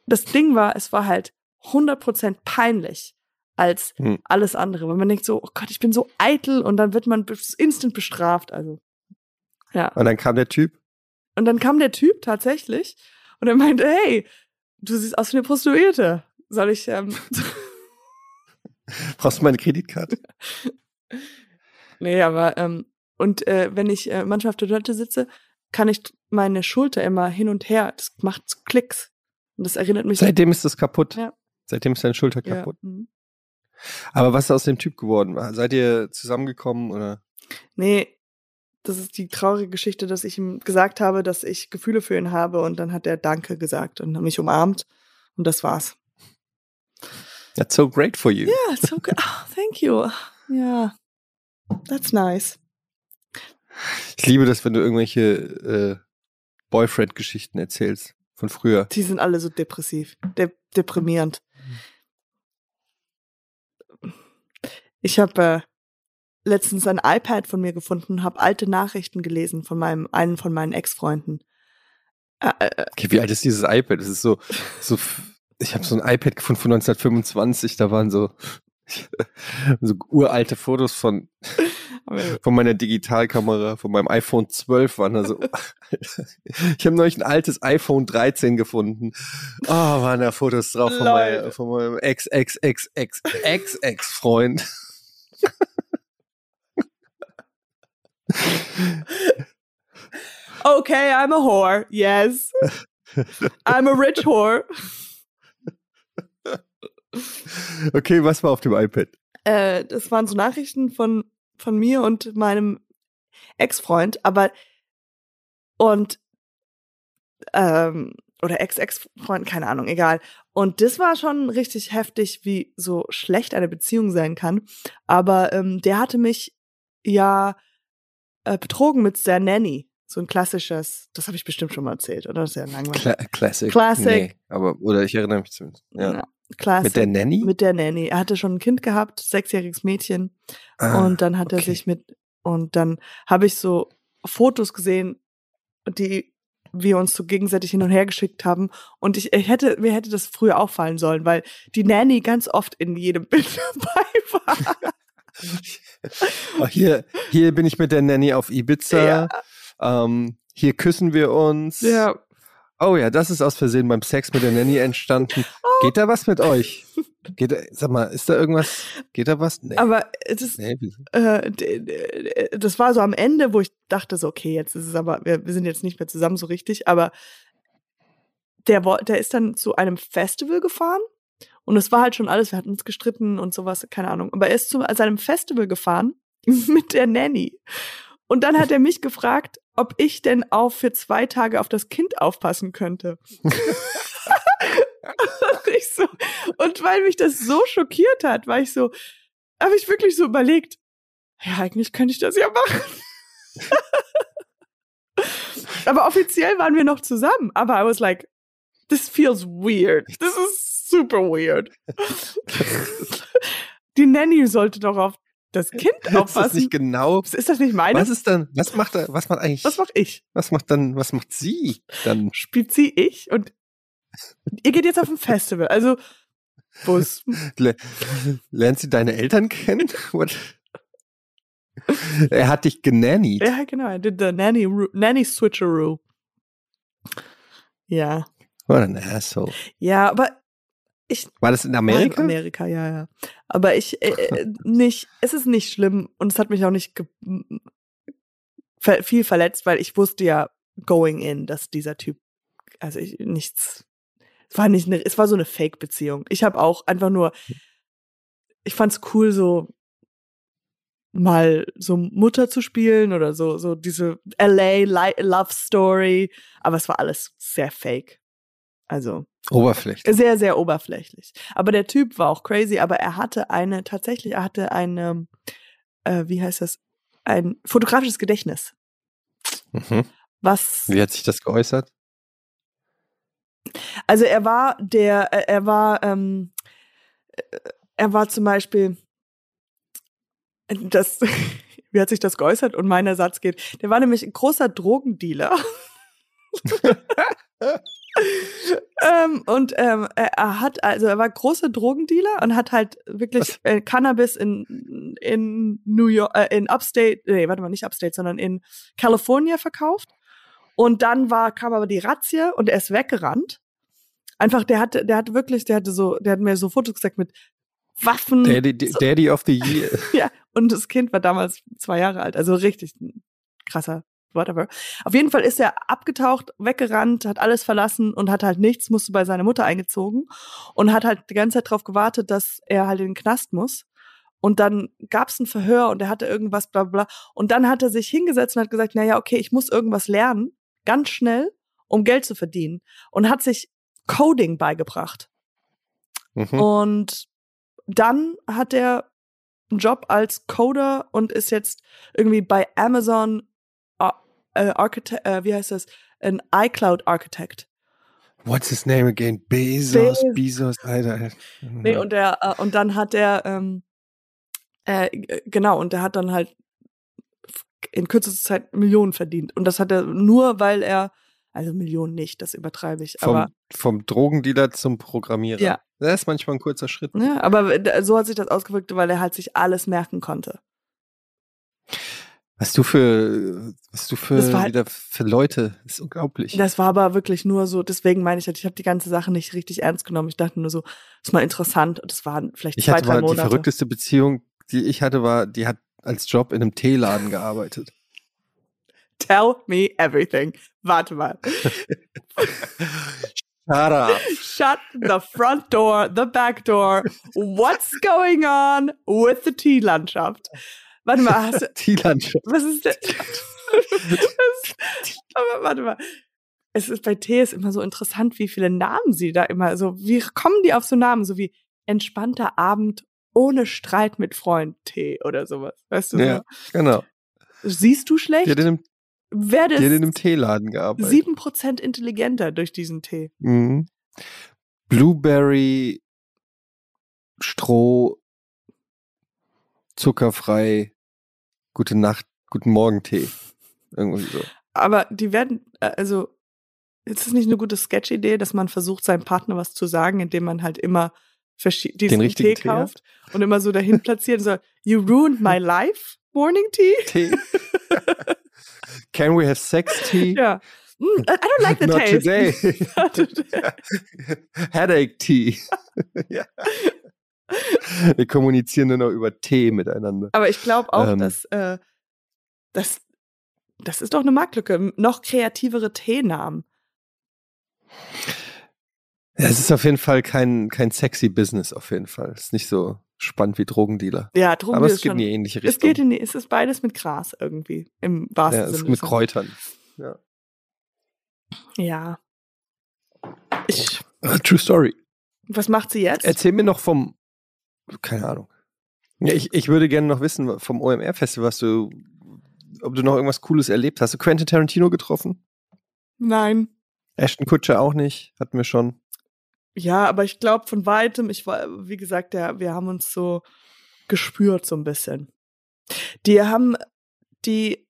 das Ding war, es war halt 100% peinlich als hm. alles andere. Weil man denkt so, oh Gott, ich bin so eitel und dann wird man instant bestraft. Also, ja. Und dann kam der Typ? Und dann kam der Typ tatsächlich und er meinte, hey, du siehst aus wie eine Prostituierte. Soll ich, ähm [LAUGHS] Brauchst du meine Kreditkarte? [LAUGHS] nee, aber, ähm, Und äh, wenn ich äh, manchmal auf der Toilette sitze, kann ich meine Schulter immer hin und her. Das macht Klicks. Und das erinnert mich. Seitdem ist das kaputt. Ja. Seitdem ist deine Schulter kaputt. Ja. Mhm. Aber was ist aus dem Typ geworden? Seid ihr zusammengekommen oder? Nee, das ist die traurige Geschichte, dass ich ihm gesagt habe, dass ich Gefühle für ihn habe und dann hat er Danke gesagt und mich umarmt und das war's. That's so great for you. Yeah, so good. [LAUGHS] Oh, thank you. Yeah, that's nice. Ich liebe das, wenn du irgendwelche äh, Boyfriend-Geschichten erzählst von früher. Die sind alle so depressiv, de deprimierend. Ich habe äh, letztens ein iPad von mir gefunden, habe alte Nachrichten gelesen von meinem einen von meinen Ex-Freunden. Äh, äh, äh, okay, wie alt ist dieses iPad? Das ist so, so ich habe so ein iPad gefunden von 1925, da waren so, [LAUGHS] so uralte Fotos von, von meiner Digitalkamera, von meinem iPhone 12 waren da so. [LAUGHS] ich habe neulich ein altes iPhone 13 gefunden. Oh, waren da Fotos drauf von, mein, von meinem Ex-Ex-Ex-Ex-Ex-Ex-Freund. [LAUGHS] okay, I'm a whore. Yes. I'm a rich whore. Okay, was war auf dem iPad? Äh, das waren so Nachrichten von, von mir und meinem Ex-Freund, aber und ähm, oder Ex-Ex-Freund, keine Ahnung, egal. Und das war schon richtig heftig, wie so schlecht eine Beziehung sein kann. Aber ähm, der hatte mich ja äh, betrogen mit der Nanny. So ein klassisches, das habe ich bestimmt schon mal erzählt, oder? Das ist ja langweilig. Cla Classic. Classic. Nee, aber, oder ich erinnere mich zumindest. Ja. ja. Classic. Mit der Nanny? Mit der Nanny. Er hatte schon ein Kind gehabt, sechsjähriges Mädchen. Ah, und dann hat okay. er sich mit, und dann habe ich so Fotos gesehen, die wir uns so gegenseitig hin und her geschickt haben. Und ich, ich hätte, mir hätte das früher auffallen sollen, weil die Nanny ganz oft in jedem [LAUGHS] Bild dabei war. oh, hier, hier bin ich mit der Nanny auf Ibiza. Ja. Ähm, hier küssen wir uns. Ja. Oh ja, das ist aus Versehen beim Sex mit der Nanny entstanden. Oh. Geht da was mit euch? Geht da, sag mal, ist da irgendwas? Geht da was? Nee. Aber das, nee, äh, das war so am Ende, wo ich dachte so, okay, jetzt ist es aber, wir, wir sind jetzt nicht mehr zusammen so richtig, aber der, der ist dann zu einem Festival gefahren und es war halt schon alles, wir hatten uns gestritten und sowas, keine Ahnung. Aber er ist zu seinem Festival gefahren [LAUGHS] mit der Nanny. Und dann hat er mich gefragt, ob ich denn auch für zwei Tage auf das Kind aufpassen könnte. [LAUGHS] ich so, und weil mich das so schockiert hat, war ich so, habe ich wirklich so überlegt, ja, eigentlich könnte ich das ja machen. [LAUGHS] aber offiziell waren wir noch zusammen. Aber I was like, this feels weird. This is super weird. [LAUGHS] Die Nanny sollte doch auf das Kind aufpassen. [LAUGHS] Ist das nicht genau? Ist das nicht meine? Was ist dann, was macht er, was macht eigentlich? Was mache ich? Was macht dann, was macht sie dann? Spielt sie ich und ihr geht jetzt auf ein [LAUGHS] Festival, also, ist? [LAUGHS] Lernt sie deine Eltern kennen? What? er hat dich genannied. Ja, genau, er did the nanny, nanny switcheroo. Ja. What an asshole. Ja, aber ich, war das in Amerika? In Amerika, ja, ja. Aber ich äh, äh nicht, es ist nicht schlimm und es hat mich auch nicht viel verletzt, weil ich wusste ja going in, dass dieser Typ, also ich, nichts, es war nicht, eine, es war so eine Fake-Beziehung. Ich habe auch einfach nur, ich fand's cool, so mal so Mutter zu spielen oder so, so diese LA Love Story, aber es war alles sehr fake. Also Oberflächlich. Sehr, sehr oberflächlich. Aber der Typ war auch crazy, aber er hatte eine, tatsächlich, er hatte eine, äh, wie heißt das, ein fotografisches Gedächtnis. Mhm. Was. Wie hat sich das geäußert? Also er war der, äh, er war, ähm, äh, er war zum Beispiel, das, [LAUGHS] wie hat sich das geäußert? Und mein Ersatz geht, der war nämlich ein großer Drogendealer. [LAUGHS] [LAUGHS] ähm, und ähm, er hat, also er war großer Drogendealer und hat halt wirklich äh, Cannabis in, in New York, äh, in Upstate, nee, warte mal, nicht Upstate, sondern in California verkauft. Und dann war, kam aber die Razzia und er ist weggerannt. Einfach, der hatte, der hatte wirklich, der hatte so, der hat mir so Fotos gesagt mit Waffen. Daddy, so. Daddy of the Year. [LAUGHS] ja, und das Kind war damals zwei Jahre alt, also richtig krasser whatever. Auf jeden Fall ist er abgetaucht, weggerannt, hat alles verlassen und hat halt nichts, musste bei seiner Mutter eingezogen und hat halt die ganze Zeit darauf gewartet, dass er halt in den Knast muss. Und dann gab es ein Verhör und er hatte irgendwas, bla bla. Und dann hat er sich hingesetzt und hat gesagt, naja, okay, ich muss irgendwas lernen, ganz schnell, um Geld zu verdienen. Und hat sich Coding beigebracht. Mhm. Und dann hat er einen Job als Coder und ist jetzt irgendwie bei Amazon uh, Architect, uh, wie heißt das? Ein iCloud Architect. What's his name again? Bezos, Be Bezos, Alter. Nee, und der, äh, und dann hat er, ähm, äh, genau, und der hat dann halt in kürzester Zeit Millionen verdient. Und das hat er nur, weil er also Millionen nicht, das übertreibe ich. Vom, aber, vom Drogendealer zum Programmierer. Ja. Das ist manchmal ein kurzer Schritt. Ja, aber so hat sich das ausgewirkt, weil er halt sich alles merken konnte. Was du für, was du für, halt, wieder für Leute, das ist unglaublich. Das war aber wirklich nur so, deswegen meine ich, halt, ich habe die ganze Sache nicht richtig ernst genommen. Ich dachte nur so, das ist mal interessant. Und das waren vielleicht ich zwei, hatte, drei war, Monate. Die verrückteste Beziehung, die ich hatte, war, die hat als Job in einem Teeladen gearbeitet. Tell me everything. Warte mal. Shut up. Shut the front door, the back door. What's going on with the Tea-Landschaft? Warte mal, [LAUGHS] hast du. Tea-Landschaft. Was ist denn? aber [LAUGHS] warte mal. Es ist bei Tee ist immer so interessant, wie viele Namen sie da immer so, wie kommen die auf so Namen, so wie entspannter Abend ohne Streit mit Freund Tee oder sowas. Weißt du? Ja, so? genau. Siehst du schlecht? Ja, den, werde Die hat in einem Teeladen gearbeitet. Sieben Prozent intelligenter durch diesen Tee. Mhm. Blueberry, Stroh, zuckerfrei, gute Nacht, guten Morgen Tee. Irgendwie so. Aber die werden, äh, also, ist es nicht eine gute Sketch-Idee, dass man versucht, seinem Partner was zu sagen, indem man halt immer diesen Den Tee kauft Tee, und immer so dahin platziert und so, you ruined my [LAUGHS] life, Morning Tea? Tee. Can we have sex tea? [LAUGHS] Ja. Mm, I don't like the Not taste. today. [LAUGHS] Not today. Headache tea. ja. [LAUGHS] Wir kommunizieren nur noch über Tee miteinander. Aber ich glaube auch, ähm, dass äh, das, das ist doch eine Marktlücke. Noch kreativere Teenamen. Ja, es ist auf jeden Fall kein, kein sexy Business, auf jeden Fall. Es ist nicht so spannend wie Drogendealer. Ja, Drogendealer. Aber es geht in die ähnliche Richtung. Es geht in die, es ist beides mit Gras irgendwie, im wahrsten ja, Sinne. Es ist mit Kräutern. Ja. Ja. Ich, uh, true Story. Was macht sie jetzt? Erzähl mir noch vom, keine Ahnung. Ja, ich, ich würde gerne noch wissen vom OMR-Festival, was du, ob du noch irgendwas Cooles erlebt hast. Hast du Quentin Tarantino getroffen? Nein. Ashton Kutscher auch nicht, hatten wir schon. Ja, aber ich glaube von weitem, ich war, wie gesagt, ja, wir haben uns so gespürt so ein bisschen. Die haben, die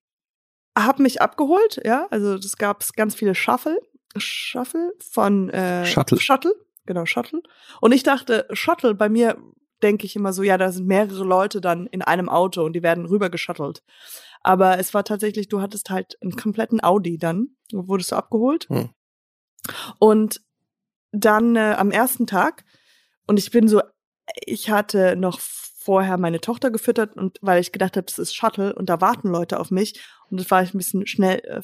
haben mich abgeholt, ja, also es gab ganz viele Shuffle, Shuffle von äh, Shuttle. Shuttle, genau, Shuttle. Und ich dachte, Shuttle, bei mir denke ich immer so, ja, da sind mehrere Leute dann in einem Auto und die werden rüber geschuttelt. Aber es war tatsächlich, du hattest halt einen kompletten Audi dann, wurdest du abgeholt. Hm. Und dann äh, am ersten Tag und ich bin so, ich hatte noch vorher meine Tochter gefüttert und weil ich gedacht habe, das ist Shuttle und da warten Leute auf mich und das war ich ein bisschen schnell, äh,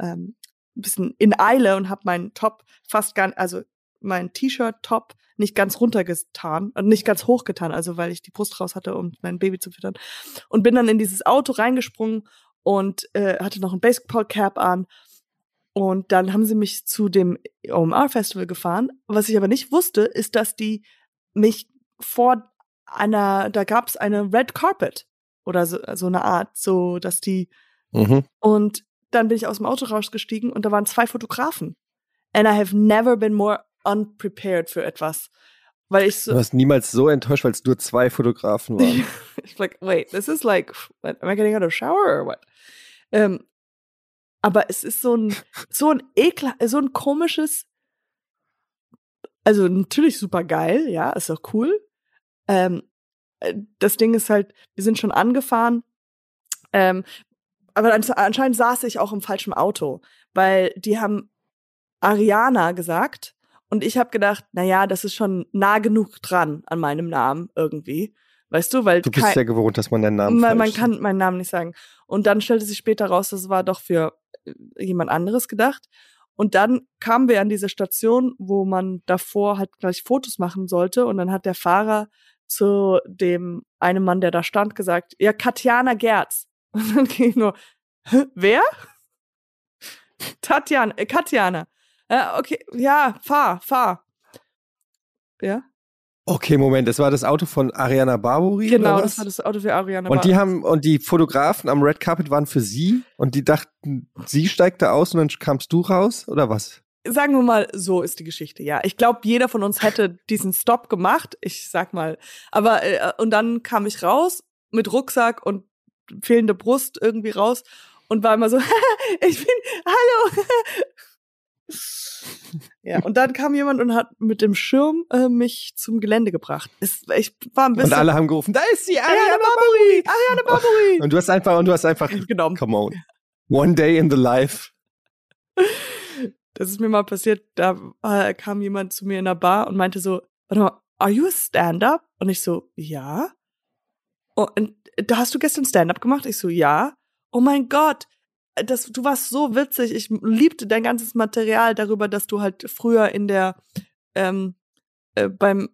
ähm, ein bisschen in Eile und habe meinen Top fast gar, also mein T-Shirt-Top nicht ganz runtergetan und nicht ganz hochgetan, also weil ich die Brust raus hatte, um mein Baby zu füttern und bin dann in dieses Auto reingesprungen und äh, hatte noch ein Baseball-Cap an und dann haben sie mich zu dem OMR-Festival gefahren. Was ich aber nicht wusste, ist, dass die mich vor einer, da gab es eine Red Carpet oder so, so eine Art, so dass die. Mhm. Und dann bin ich aus dem Auto rausgestiegen und da waren zwei Fotografen. And I have never been more unprepared für etwas. Weil ich so. Du warst niemals so enttäuscht, weil es nur zwei Fotografen [LAUGHS] waren. ich like, wait, this is like, am I getting out of shower or what? Ähm, aber es ist so ein, so ein Ekler, so ein komisches, also natürlich super geil, ja, ist auch cool. Ähm, äh, das Ding ist halt, wir sind schon angefahren, ähm, aber anscheinend saß ich auch im falschen Auto, weil die haben Ariana gesagt Und ich habe gedacht, na ja, das ist schon nah genug dran an meinem Namen irgendwie. Weißt du, weil du bist ja gewohnt, dass man deinen Namen weil man kann meinen Namen nicht sagen. Und dann stellte sich später raus, das war doch für äh, jemand anderes gedacht. Und dann kamen wir an diese Station, wo man davor halt gleich Fotos machen sollte. Und dann hat der Fahrer zu dem einen Mann, der da stand, gesagt, ja, Katjana Gerz. [LAUGHS] Und dann ging ich nur, wer? [LAUGHS] Tatjana, äh, Katjana. Ja, okay, ja, fahr, fahr. Ja. Okay, Moment, das war das Auto von Ariana Barbori? Genau, das war das Auto für Ariana Barbori. Und die haben, und die Fotografen am Red Carpet waren für sie und die dachten, sie steigt da aus und dann kamst du raus, oder was? Sagen wir mal, so ist die Geschichte, ja. Ich glaube, jeder von uns hätte diesen Stop gemacht, ich sag mal. Aber, äh, und dann kam ich raus mit Rucksack und fehlende Brust irgendwie raus und war immer so, [LAUGHS] ich bin, hallo. Ja, und dann kam jemand und hat mit dem Schirm äh, mich zum Gelände gebracht. Es, ich war ein bisschen. Und alle haben gerufen, da ist sie, Ariane, Ariane Barbori, Ariane Barbori. Und du hast einfach, und du hast einfach genommen. Come on. One day in the life. Das ist mir mal passiert, da äh, kam jemand zu mir in der Bar und meinte so, warte mal, are you a stand-up? Und ich so, ja. Oh, und da hast du gestern Stand-up gemacht? Ich so, ja. Oh mein Gott, das, du warst so witzig. Ich liebte dein ganzes Material darüber, dass du halt früher in der ähm, äh, beim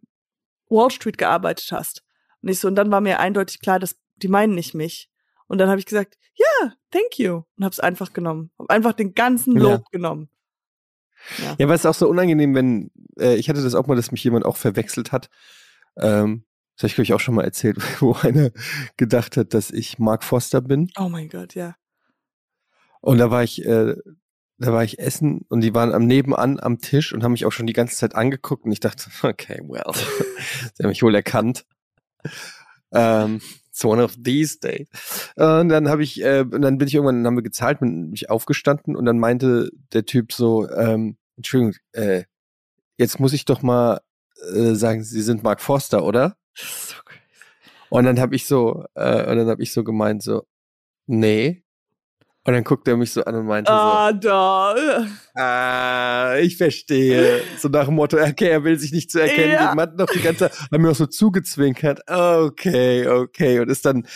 Wall Street gearbeitet hast. Und ich so, und dann war mir eindeutig klar, dass die meinen nicht mich. Und dann habe ich gesagt, ja, yeah, thank you. Und hab's einfach genommen. Hab einfach den ganzen Lob ja. genommen. Ja. ja, weil es auch so unangenehm, wenn, äh, ich hatte das auch mal, dass mich jemand auch verwechselt hat. Ähm, das habe ich, glaube ich, auch schon mal erzählt, [LAUGHS] wo einer gedacht hat, dass ich Mark Foster bin. Oh mein Gott, ja. Und da war ich, äh, da war ich essen und die waren am nebenan am Tisch und haben mich auch schon die ganze Zeit angeguckt und ich dachte, [LAUGHS] okay, well, [LAUGHS] sie haben mich wohl erkannt. Ähm, it's one of these days. Und dann habe ich, äh, und dann bin ich irgendwann, dann haben wir gezahlt, bin mich aufgestanden und dann meinte der Typ so, ähm, Entschuldigung, äh, jetzt muss ich doch mal äh, sagen, Sie sind Mark Forster, oder? So und dann habe ich so, äh, und dann habe ich so gemeint so, nee. Und dann guckt er mich so an und meinte ah, so, da. Ah, ich verstehe. So nach dem Motto, okay, er will sich nicht zu erkennen ja. Man hat noch die ganze Zeit, hat mir auch so zugezwinkert. Okay, okay. Und ist dann,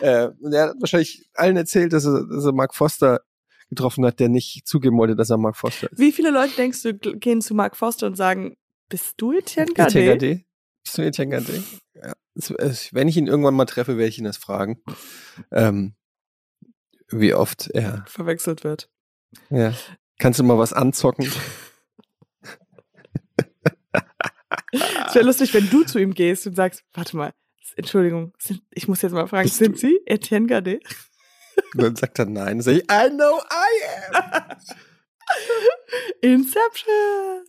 äh, er hat wahrscheinlich allen erzählt, dass er, dass er Mark Foster getroffen hat, der nicht zugeben wollte, dass er Mark Foster ist. Wie viele Leute denkst du gehen zu Mark Foster und sagen, bist du Etienne Gade? Etienne Gade? Bist du Etienne Gade? Ja. Wenn ich ihn irgendwann mal treffe, werde ich ihn das fragen. Ähm, wie oft er verwechselt wird. Ja. Kannst du mal was anzocken? Es wäre lustig, wenn du zu ihm gehst und sagst, warte mal, Entschuldigung, sind, ich muss jetzt mal fragen, Bist sind du? Sie Etienne Gade? Und dann sagt er nein. Dann sage ich, I know I am. [LAUGHS] Inception.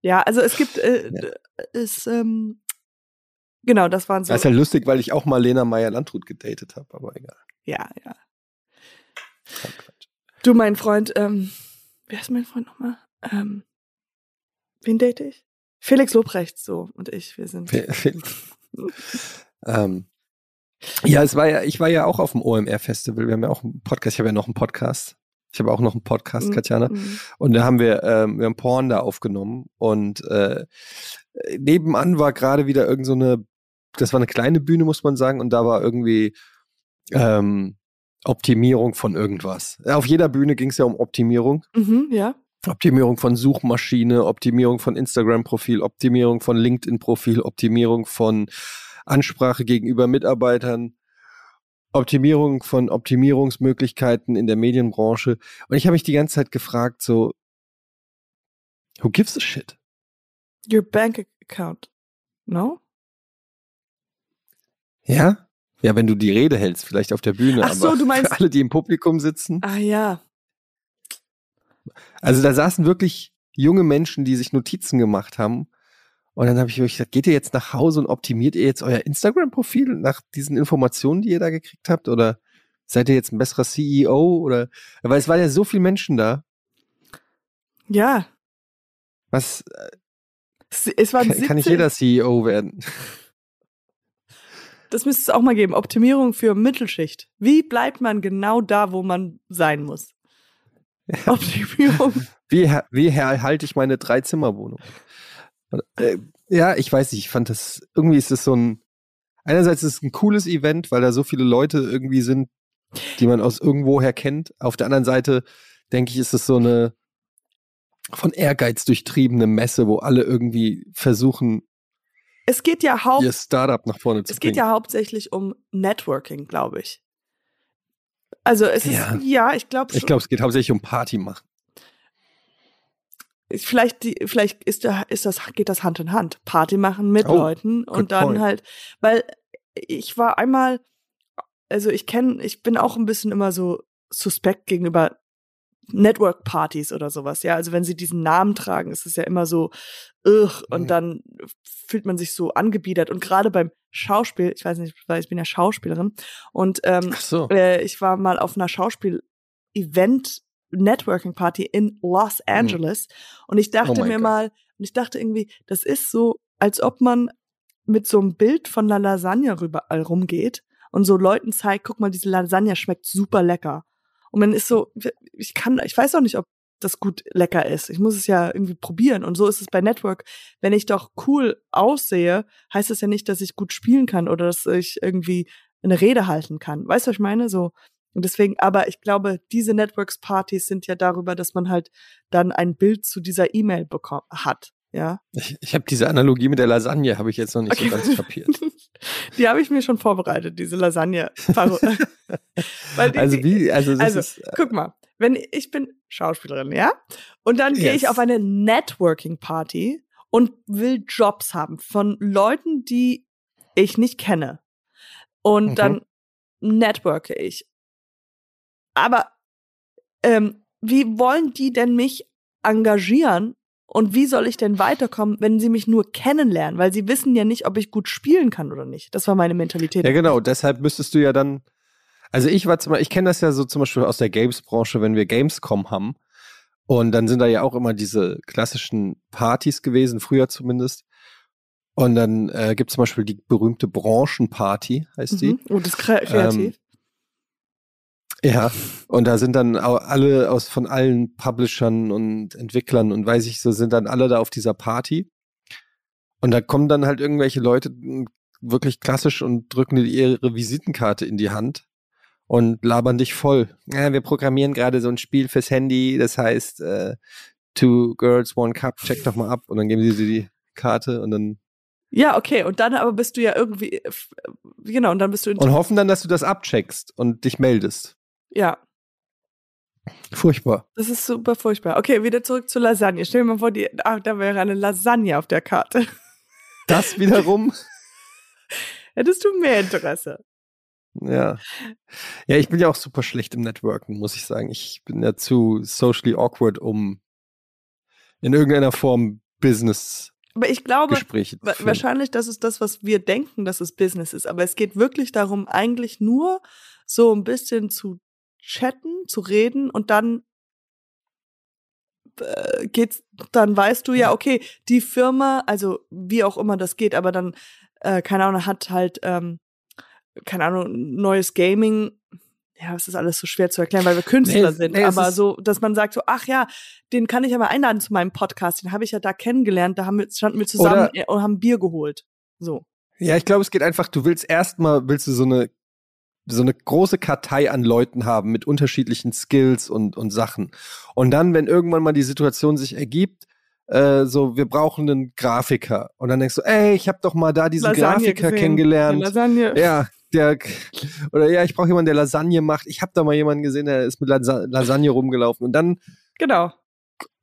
Ja, also es gibt, äh, ja. es, ähm, genau, das waren so. Das ist ja lustig, weil ich auch mal Lena Meyer-Landrut gedatet habe, aber egal. Ja, ja. Du, mein Freund, ähm, wer ist mein Freund nochmal? Ähm, wen date ich? Felix Lobrecht, so, und ich, wir sind. [LAUGHS] Ähm, ja, es war ja, ich war ja auch auf dem OMR-Festival. Wir haben ja auch einen Podcast, ich habe ja noch einen Podcast. Ich habe auch noch einen Podcast, mhm. Katjana. Mhm. Und da haben wir, ähm, wir haben Porn da aufgenommen. Und äh, nebenan war gerade wieder irgend so eine, das war eine kleine Bühne, muss man sagen. Und da war irgendwie ähm, Optimierung von irgendwas. Auf jeder Bühne ging es ja um Optimierung. Mhm, ja. Optimierung von Suchmaschine, Optimierung von Instagram-Profil, Optimierung von LinkedIn-Profil, Optimierung von Ansprache gegenüber Mitarbeitern, Optimierung von Optimierungsmöglichkeiten in der Medienbranche. Und ich habe mich die ganze Zeit gefragt, so, who gives a shit? Your bank account, no? Ja? Ja, wenn du die Rede hältst, vielleicht auf der Bühne. Ach so, du meinst. Für alle, die im Publikum sitzen. Ah ja. Also da saßen wirklich junge Menschen, die sich Notizen gemacht haben. Und dann habe ich euch gesagt, geht ihr jetzt nach Hause und optimiert ihr jetzt euer Instagram-Profil nach diesen Informationen, die ihr da gekriegt habt? Oder seid ihr jetzt ein besserer CEO? Oder weil es waren ja so viele Menschen da. Ja. Was? Es, es waren kann, kann nicht jeder CEO werden? Das müsste es auch mal geben. Optimierung für Mittelschicht. Wie bleibt man genau da, wo man sein muss? [LAUGHS] Optimierung. Wie, wie erhalte ich meine Dreizimmerwohnung? Äh, ja, ich weiß nicht, ich fand das, irgendwie ist es so ein, einerseits ist es ein cooles Event, weil da so viele Leute irgendwie sind, die man aus irgendwoher kennt. Auf der anderen Seite, denke ich, ist es so eine von Ehrgeiz durchtriebene Messe, wo alle irgendwie versuchen, es geht ja haupt ihr Startup nach vorne zu Es bringen. geht ja hauptsächlich um Networking, glaube ich. Also es ist, ja, ja ich glaube Ich glaube, es geht hauptsächlich um Party machen. Vielleicht, die, vielleicht ist, ist das, geht das Hand in Hand. Party machen mit oh, Leuten und dann point. halt, weil ich war einmal, also ich kenne, ich bin auch ein bisschen immer so suspekt gegenüber Network-Partys oder sowas, ja. Also wenn sie diesen Namen tragen, ist es ja immer so, ugh, und mhm. dann fühlt man sich so angebiedert. Und gerade beim Schauspiel, ich weiß nicht, weil ich bin ja Schauspielerin und ähm, so. äh, ich war mal auf einer Schauspiel-Event Networking Party in Los mhm. Angeles mhm. und ich dachte oh mir God. mal, und ich dachte irgendwie, das ist so, als ob man mit so einem Bild von einer Lasagne überall rumgeht und so Leuten zeigt, guck mal, diese Lasagne schmeckt super lecker. Und man ist so, ich kann, ich weiß auch nicht, ob das gut lecker ist. Ich muss es ja irgendwie probieren. Und so ist es bei Network. Wenn ich doch cool aussehe, heißt das ja nicht, dass ich gut spielen kann oder dass ich irgendwie eine Rede halten kann. Weißt du, was ich meine? So. Und deswegen, aber ich glaube, diese Networks-Partys sind ja darüber, dass man halt dann ein Bild zu dieser E-Mail bekommen hat. Ja. Ich, ich habe diese Analogie mit der Lasagne, habe ich jetzt noch nicht okay. so ganz kapiert. [LAUGHS] die habe ich mir schon vorbereitet, diese Lasagne. [LAUGHS] die, also wie, also, also ist, äh, guck mal, wenn ich bin Schauspielerin, ja, und dann yes. gehe ich auf eine Networking Party und will Jobs haben von Leuten, die ich nicht kenne. Und mhm. dann networke ich. Aber ähm, wie wollen die denn mich engagieren, und wie soll ich denn weiterkommen, wenn sie mich nur kennenlernen? Weil sie wissen ja nicht, ob ich gut spielen kann oder nicht. Das war meine Mentalität. Ja, genau. Deshalb müsstest du ja dann. Also ich war zum Beispiel, ich kenne das ja so zum Beispiel aus der Games-Branche, wenn wir Gamescom haben. Und dann sind da ja auch immer diese klassischen Partys gewesen, früher zumindest. Und dann äh, gibt es zum Beispiel die berühmte Branchenparty, heißt die. Mhm. Oh, das ist kreativ. Ähm, ja, und da sind dann alle aus von allen Publishern und Entwicklern und weiß ich so, sind dann alle da auf dieser Party. Und da kommen dann halt irgendwelche Leute wirklich klassisch und drücken dir ihre Visitenkarte in die Hand und labern dich voll. Ja, wir programmieren gerade so ein Spiel fürs Handy, das heißt äh, Two Girls, One Cup, check doch mal ab. Und dann geben sie dir die Karte und dann ja, okay. Und dann aber bist du ja irgendwie, genau, und dann bist du. Und hoffen dann, dass du das abcheckst und dich meldest. Ja. Furchtbar. Das ist super furchtbar. Okay, wieder zurück zur Lasagne. Stell dir mal vor, die, ach, da wäre eine Lasagne auf der Karte. Das wiederum. [LAUGHS] Hättest du mehr Interesse. Ja. Ja, ich bin ja auch super schlecht im Networken, muss ich sagen. Ich bin ja zu socially awkward, um in irgendeiner Form Business aber ich glaube, Gespräche wahrscheinlich, das ist das, was wir denken, dass es Business ist. Aber es geht wirklich darum, eigentlich nur so ein bisschen zu chatten, zu reden und dann äh, geht's, dann weißt du ja, okay, die Firma, also wie auch immer das geht, aber dann, äh, keine Ahnung, hat halt, ähm, keine Ahnung, neues Gaming. Ja, es ist alles so schwer zu erklären, weil wir Künstler nee, sind. Nee, aber so, dass man sagt so, ach ja, den kann ich mal einladen zu meinem Podcast. Den habe ich ja da kennengelernt. Da haben wir, standen wir zusammen Oder, und haben Bier geholt. So. Ja, ich glaube, es geht einfach, du willst erstmal, willst du so eine so eine große Kartei an Leuten haben mit unterschiedlichen Skills und, und Sachen. Und dann, wenn irgendwann mal die Situation sich ergibt, äh, so, wir brauchen einen Grafiker. Und dann denkst du, ey, ich habe doch mal da diesen Lasagne Grafiker gesehen. kennengelernt. Lasagne. Ja, der, oder ja, ich brauche jemanden, der Lasagne macht. Ich habe da mal jemanden gesehen, der ist mit Lasagne rumgelaufen. Und dann genau.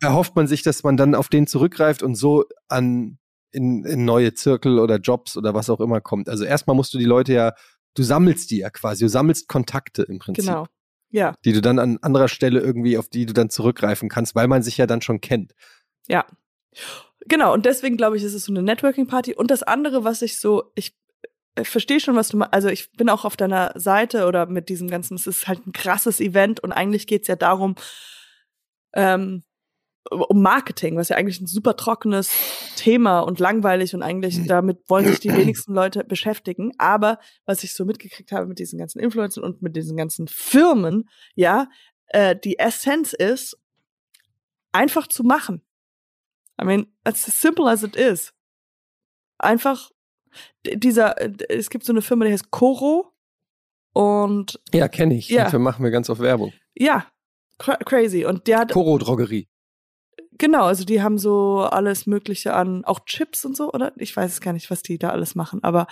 erhofft man sich, dass man dann auf den zurückgreift und so an in, in neue Zirkel oder Jobs oder was auch immer kommt. Also erstmal musst du die Leute ja du sammelst die ja quasi, du sammelst Kontakte im Prinzip. Genau. Ja. Die du dann an anderer Stelle irgendwie, auf die du dann zurückgreifen kannst, weil man sich ja dann schon kennt. Ja. Genau, und deswegen glaube ich, ist es so eine Networking-Party. Und das andere, was ich so, ich, ich verstehe schon, was du meinst. Also ich bin auch auf deiner Seite oder mit diesem ganzen, es ist halt ein krasses Event und eigentlich geht es ja darum, ähm, um Marketing, was ja eigentlich ein super trockenes Thema und langweilig und eigentlich damit wollen sich die [CLEARS THROAT] wenigsten Leute beschäftigen. Aber was ich so mitgekriegt habe mit diesen ganzen Influencern und mit diesen ganzen Firmen, ja, äh, die Essenz ist, einfach zu machen. I mean, it's as simple as it is. Einfach dieser, es gibt so eine Firma, die heißt Coro und ja, kenne ich. Ja. Dafür machen wir ganz oft Werbung. Ja, crazy. Und der hat Coro Drogerie. Genau, also die haben so alles Mögliche an, auch Chips und so, oder? Ich weiß es gar nicht, was die da alles machen, aber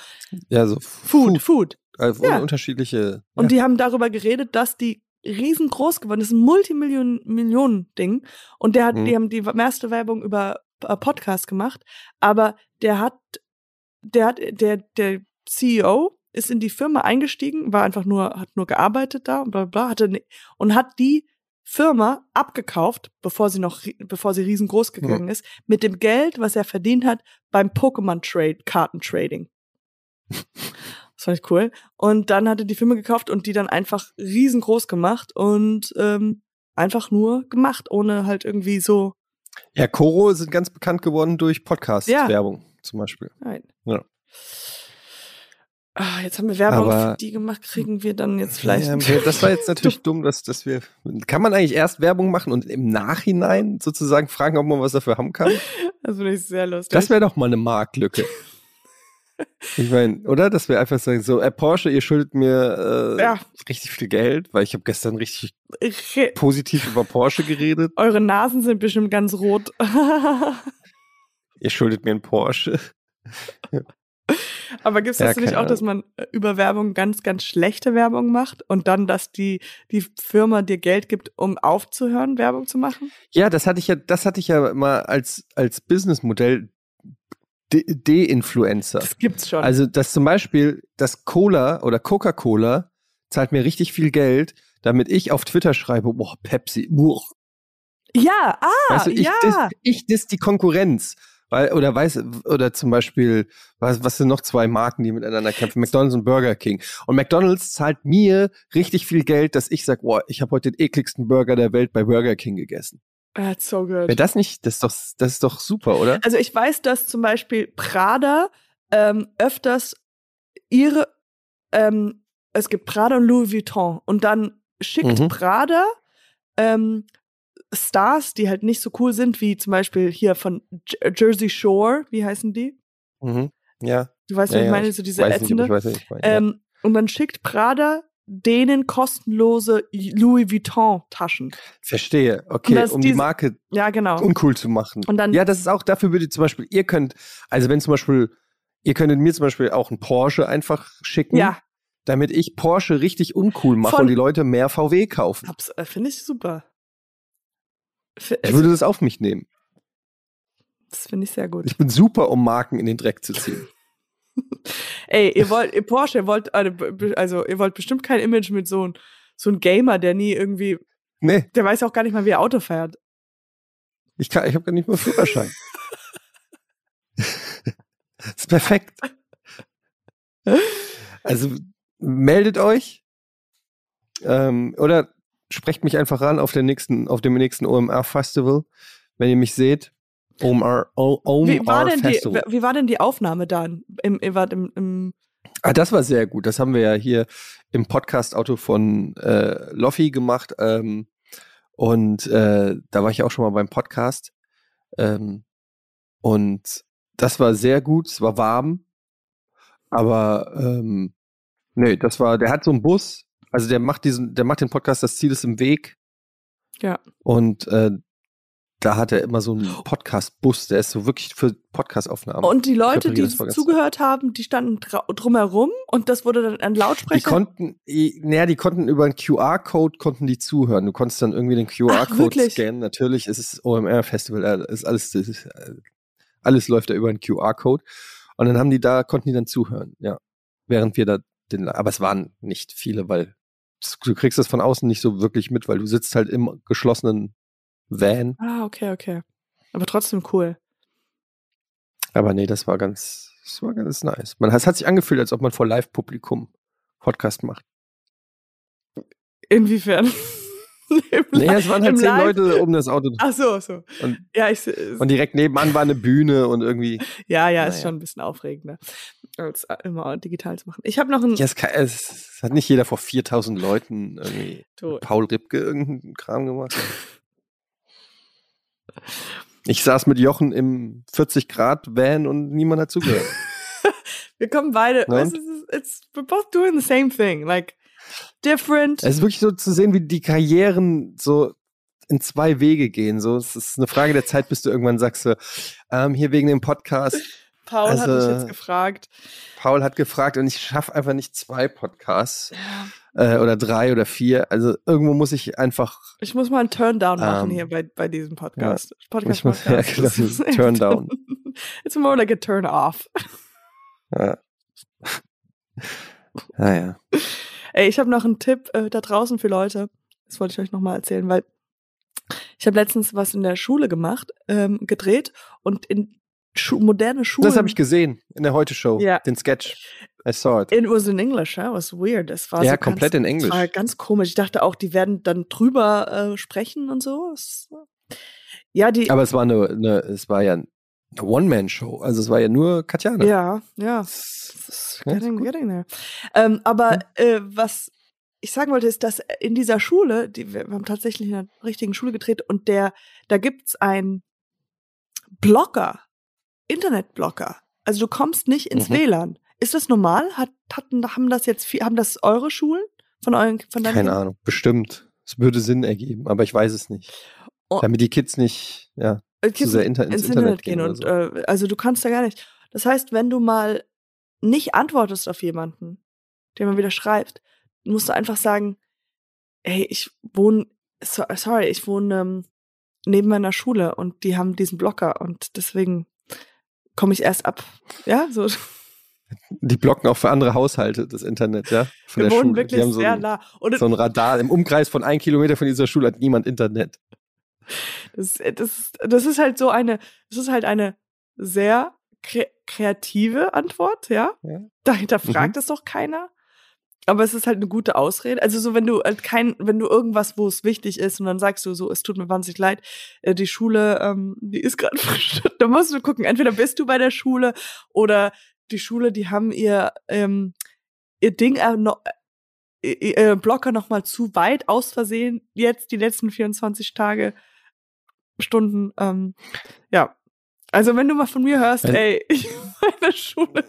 ja, so Food, Food. Food. Also ja. unterschiedliche. Und ja. die haben darüber geredet, dass die riesengroß geworden ist, ein Multimillionen-Ding. Und der hat, mhm. die haben die meiste Werbung über äh, Podcast gemacht, aber der hat, der hat, der, der CEO ist in die Firma eingestiegen, war einfach nur, hat nur gearbeitet da und bla bla, hatte und hat die Firma abgekauft, bevor sie noch, bevor sie riesengroß gegangen ja. ist, mit dem Geld, was er verdient hat beim Pokémon Trade, Kartentrading. Das fand ich cool. Und dann hat er die Firma gekauft und die dann einfach riesengroß gemacht und ähm, einfach nur gemacht, ohne halt irgendwie so. Ja, Koro sind ganz bekannt geworden durch Podcast-Werbung ja. zum Beispiel. Nein. Ja. Ah, jetzt haben wir Werbung Aber, für die gemacht, kriegen wir dann jetzt vielleicht. Ja, [LAUGHS] das war jetzt natürlich dumm, dass, dass wir. Kann man eigentlich erst Werbung machen und im Nachhinein sozusagen fragen, ob man was dafür haben kann? Das finde ich sehr lustig. Das wäre doch mal eine Marktlücke. [LAUGHS] Ich meine, oder? Dass wir einfach sagen, so, äh, Porsche, ihr schuldet mir äh, ja. richtig viel Geld, weil ich habe gestern richtig positiv über Porsche geredet. Eure Nasen sind bestimmt ganz rot. [LAUGHS] ihr schuldet mir einen Porsche. Aber gibt es das ja, nicht auch, dass man äh, über Werbung ganz, ganz schlechte Werbung macht und dann, dass die, die Firma dir Geld gibt, um aufzuhören, Werbung zu machen? Ja, das hatte ich ja, das hatte ich ja mal als, als Businessmodell De-Influencer. Das gibt's schon. Also, dass zum Beispiel das Cola oder Coca-Cola zahlt mir richtig viel Geld, damit ich auf Twitter schreibe, boah, Pepsi, boah. Ja, ah, weißt du, ich, ja. Dis, ich dis die Konkurrenz. Weil, oder weiß, oder zum Beispiel, was, was sind noch zwei Marken, die miteinander kämpfen? McDonalds und Burger King. Und McDonalds zahlt mir richtig viel Geld, dass ich sage, boah, ich habe heute den ekligsten Burger der Welt bei Burger King gegessen. That's so good. Wäre das nicht, das ist doch, das ist doch super, oder? Also ich weiß, dass zum Beispiel Prada ähm, öfters ihre, ähm, es gibt Prada und Louis Vuitton und dann schickt mhm. Prada ähm, Stars, die halt nicht so cool sind, wie zum Beispiel hier von J Jersey Shore, wie heißen die? Mhm. Ja. Du weißt, ja, was ich meine, so diese ätzende. Ähm, ja. Und dann schickt Prada denen kostenlose Louis Vuitton Taschen. Verstehe. Okay, um die Marke ja, genau. uncool zu machen. Und dann, ja, das ist auch dafür würde zum Beispiel, ihr könnt, also wenn zum Beispiel, ihr könntet mir zum Beispiel auch einen Porsche einfach schicken. Ja. Damit ich Porsche richtig uncool mache Von, und die Leute mehr VW kaufen. Äh, finde ich super. Ich würde das auf mich nehmen. Das finde ich sehr gut. Ich bin super, um Marken in den Dreck zu ziehen. [LAUGHS] Ey, ihr wollt, ihr Porsche, ihr wollt, also ihr wollt bestimmt kein Image mit so, so einem Gamer, der nie irgendwie. Nee. Der weiß auch gar nicht mal, wie er Auto fährt. Ich, kann, ich habe gar nicht mal Führerschein. das [LAUGHS] ist perfekt. Also meldet euch ähm, oder sprecht mich einfach ran auf, der nächsten, auf dem nächsten OMR Festival, wenn ihr mich seht. OMR, OMR wie, war denn Festival. Die, wie war denn die Aufnahme dann? Im, im, im Ah, das war sehr gut. Das haben wir ja hier im Podcast-Auto von äh, Loffi gemacht. Ähm, und äh, da war ich auch schon mal beim Podcast. Ähm, und das war sehr gut. Es war warm. Aber ähm, nee, das war, der hat so einen Bus. Also der macht diesen, der macht den Podcast, das Ziel ist im Weg. Ja. Und äh, da hat er immer so einen Podcast-Bus, der ist so wirklich für Podcast-Aufnahmen. Und die Leute, die zugehört haben, die standen drumherum und das wurde dann ein Lautsprecher. Die konnten, naja, die konnten über einen QR-Code konnten die zuhören. Du konntest dann irgendwie den QR-Code scannen. Natürlich ist es OMR-Festival, ist alles, ist, alles läuft da über einen QR-Code. Und dann haben die da, konnten die dann zuhören, ja. Während wir da den, aber es waren nicht viele, weil du kriegst das von außen nicht so wirklich mit, weil du sitzt halt im geschlossenen Van. Ah, okay, okay. Aber trotzdem cool. Aber nee, das war ganz, das war ganz nice. Man, es hat sich angefühlt, als ob man vor Live-Publikum Podcast macht. Inwiefern? [LAUGHS] nee, es waren halt zehn Live Leute um das Auto. Ach so, so. Und, ja, ich, und direkt nebenan war eine Bühne und irgendwie. Ja, ja, naja. ist schon ein bisschen aufregender. Als äh, immer digital zu machen. Ich habe noch ein. Ja, es, kann, es, hat nicht jeder vor 4000 Leuten irgendwie Paul Ripke irgendeinen Kram gemacht. [LAUGHS] Ich saß mit Jochen im 40 Grad Van und niemand hat zugehört. [LAUGHS] Wir kommen beide. It's, it's, we're both doing the same thing. Like different. Es ist wirklich so zu sehen, wie die Karrieren so in zwei Wege gehen. So, es ist eine Frage der Zeit, bis du irgendwann sagst, so, ähm, hier wegen dem Podcast. Paul also, hat mich jetzt gefragt. Paul hat gefragt und ich schaffe einfach nicht zwei Podcasts ja. äh, oder drei oder vier. Also irgendwo muss ich einfach. Ich muss mal einen Turndown ähm, machen hier bei, bei diesem Podcast. Ja, Podcast, ich muss, [LAUGHS] Podcast. Ja, genau, Turndown. [LAUGHS] It's more like a turn off. Ja. Naja. [LAUGHS] Ah, Ey, ich habe noch einen Tipp äh, da draußen für Leute. Das wollte ich euch nochmal erzählen, weil ich habe letztens was in der Schule gemacht, ähm, gedreht und in Schu moderne Schulen. Das habe ich gesehen in der Heute-Show, yeah. den Sketch. I saw it. It was in English, yeah? it was weird. Es war ja, so komplett ganz, in Englisch. War ganz komisch. Ich dachte auch, die werden dann drüber äh, sprechen und so. Es, ja, die. Aber es war eine, eine es war ja eine One-Man-Show. Also es war ja nur Katjana. Ja, ja. Getting, getting there. Ähm, aber hm. äh, was ich sagen wollte, ist, dass in dieser Schule, die, wir haben tatsächlich in einer richtigen Schule gedreht und der, da gibt's einen Blogger, Internetblocker. Also du kommst nicht ins mhm. WLAN. Ist das normal? Hat, hatten, haben das jetzt viel, haben das eure Schulen von euren von deinen Keine Kindern? Ahnung, bestimmt. Es würde Sinn ergeben, aber ich weiß es nicht. Oh. Damit die Kids nicht, ja, äh, Kids zu sehr inter ins, ins, Internet, gehen. und so. äh, also du kannst da gar nicht. Das heißt, wenn du mal nicht antwortest auf jemanden, der mal wieder schreibt, musst du einfach sagen, hey, ich wohne, sorry, ich wohne ähm, neben meiner Schule und die haben diesen Blocker und deswegen komme ich erst ab. Ja, so. Die blocken auch für andere Haushalte das Internet, ja? Von Wir der wohnen Schule. wirklich so sehr ein, nah. Und so ein Radar. Im Umkreis von einem Kilometer von dieser Schule hat niemand Internet. Das, das, das ist halt so eine, das ist halt eine sehr kre kreative Antwort, ja? ja. Dahinter fragt mhm. es doch keiner. Aber es ist halt eine gute Ausrede. Also so, wenn du halt kein, wenn du irgendwas, wo es wichtig ist und dann sagst du so, es tut mir wahnsinnig leid, äh, die Schule, ähm, die ist gerade [LAUGHS] frisch. da musst du gucken, entweder bist du bei der Schule oder die Schule, die haben ihr, ähm, ihr Ding äh, no, äh, äh, Blocker noch mal zu weit aus Versehen jetzt die letzten 24 Tage Stunden. Ähm, ja, also wenn du mal von mir hörst, ey, [LAUGHS] ich meine Schule.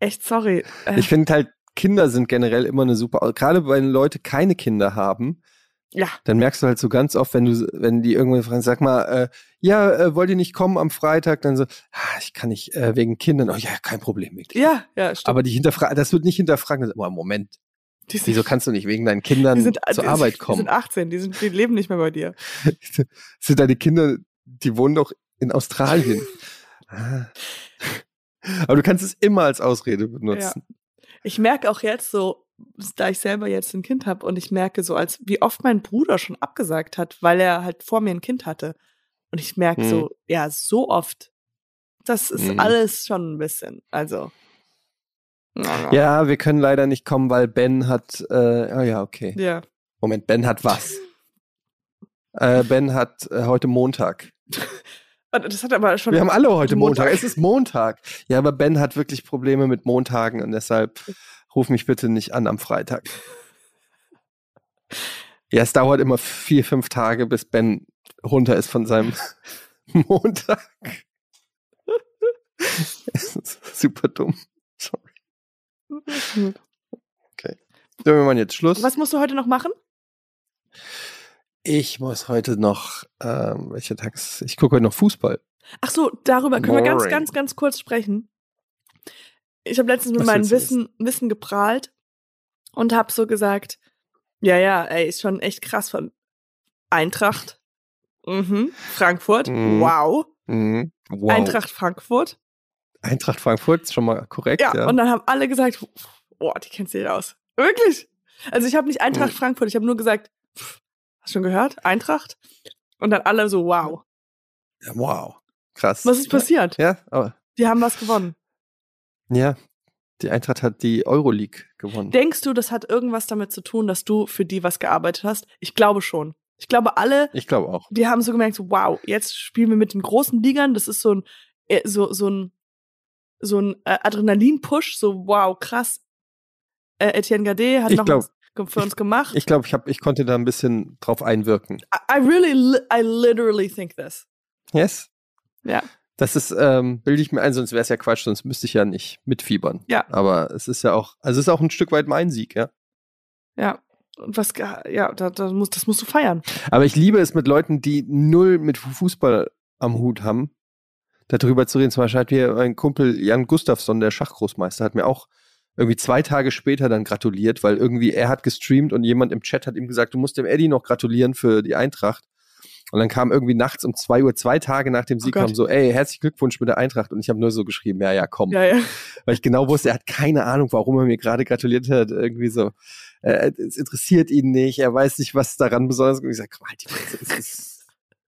Echt sorry. Äh. Ich finde halt, Kinder sind generell immer eine super, gerade wenn Leute keine Kinder haben, ja. Dann merkst du halt so ganz oft, wenn du, wenn die irgendwann fragen, sag mal, äh, ja, äh, wollt ihr nicht kommen am Freitag? Dann so, ah, ich kann nicht, äh, wegen Kindern. Oh ja, kein Problem mit. Ja, ja, stimmt. Aber die hinterfragen, das wird nicht hinterfragen. Das, oh, Moment. Sind, Wieso kannst du nicht wegen deinen Kindern sind, zur die, Arbeit kommen? Die sind 18, die, sind, die leben nicht mehr bei dir. [LAUGHS] sind deine Kinder, die wohnen doch in Australien. [LAUGHS] Ah. Aber du kannst es immer als Ausrede benutzen. Ja. Ich merke auch jetzt so, da ich selber jetzt ein Kind habe und ich merke so, als wie oft mein Bruder schon abgesagt hat, weil er halt vor mir ein Kind hatte. Und ich merke hm. so, ja, so oft. Das ist hm. alles schon ein bisschen. Also. Ja, wir können leider nicht kommen, weil Ben hat. Äh, oh ja, okay. Ja. Moment, Ben hat was? äh, ben hat äh, heute Montag. [LAUGHS] Das hat aber schon. Wir haben alle heute Montag. Montag. Es ist Montag. Ja, aber Ben hat wirklich Probleme mit Montagen und deshalb ruf mich bitte nicht an am Freitag. Ja, es dauert immer vier, fünf Tage, bis Ben runter ist von seinem [LAUGHS] Montag. super dumm. Sorry. Okay. Dann wir machen jetzt Schluss. Was musst du heute noch machen? Ich muss heute noch, ähm, welcher Tag ist, ich gucke heute noch Fußball. Ach so, darüber können Boring. wir ganz, ganz, ganz kurz sprechen. Ich habe letztens mit Was meinem Wissen, Wissen geprahlt und habe so gesagt, ja, ja, ey, ist schon echt krass von Eintracht, mhm. Frankfurt, mhm. Wow. Mhm. wow. Eintracht Frankfurt. Eintracht Frankfurt, ist schon mal korrekt. Ja, ja. und dann haben alle gesagt, boah, die kennt sich aus. Wirklich. Also ich habe nicht Eintracht mhm. Frankfurt, ich habe nur gesagt, pff, Hast du schon gehört? Eintracht? Und dann alle so, wow. Ja, wow. Krass. Was ist passiert? Ja, aber. Die haben was gewonnen. Ja, die Eintracht hat die Euroleague gewonnen. Denkst du, das hat irgendwas damit zu tun, dass du für die was gearbeitet hast? Ich glaube schon. Ich glaube, alle. Ich glaube auch. Die haben so gemerkt, so, wow, jetzt spielen wir mit den großen Ligern. Das ist so ein, äh, so, so ein so ein äh, Adrenalin-Push, so wow, krass. Äh, Etienne Gade hat ich noch glaub, was für uns gemacht. Ich glaube, ich, ich konnte da ein bisschen drauf einwirken. I, I really, I literally think this. Yes? Ja. Das ist, ähm, bilde ich mir ein, sonst wäre es ja Quatsch, sonst müsste ich ja nicht mitfiebern. Ja. Aber es ist ja auch, also es ist auch ein Stück weit mein Sieg, ja. Ja. Und was, ja, da, da muss, das musst du feiern. Aber ich liebe es mit Leuten, die null mit Fußball am Hut haben, darüber zu reden. Zum Beispiel hat mir mein Kumpel Jan Gustafsson, der Schachgroßmeister, hat mir auch irgendwie zwei Tage später dann gratuliert, weil irgendwie er hat gestreamt und jemand im Chat hat ihm gesagt, du musst dem Eddie noch gratulieren für die Eintracht. Und dann kam irgendwie nachts um zwei Uhr, zwei Tage nach dem oh Sieg, oh kam so, ey, herzlichen Glückwunsch mit der Eintracht. Und ich habe nur so geschrieben, ja, ja, komm. Ja, ja. Weil ich genau wusste, er hat keine Ahnung, warum er mir gerade gratuliert hat. Irgendwie so, äh, es interessiert ihn nicht, er weiß nicht, was daran besonders ist. Und ich sage, komm halt, die ist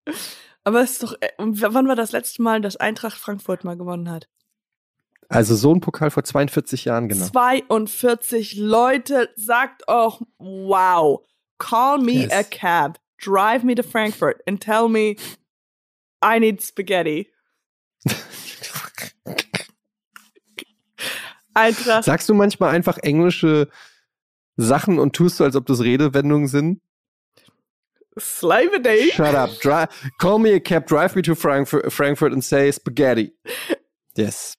[LAUGHS] Aber es ist doch, äh, wann war das letzte Mal, dass Eintracht Frankfurt mal gewonnen hat? Also so ein Pokal vor 42 Jahren, genau. 42 Leute, sagt auch, wow, call me yes. a cab drive me to Frankfurt and tell me I need spaghetti. [LAUGHS] Eintracht. Sagst du manchmal einfach englische Sachen und tust du, als ob das Redewendungen sind? Slave day. Shut up. Dri call me a cab, drive me to Frankfurt, Frankfurt and say spaghetti. Yes.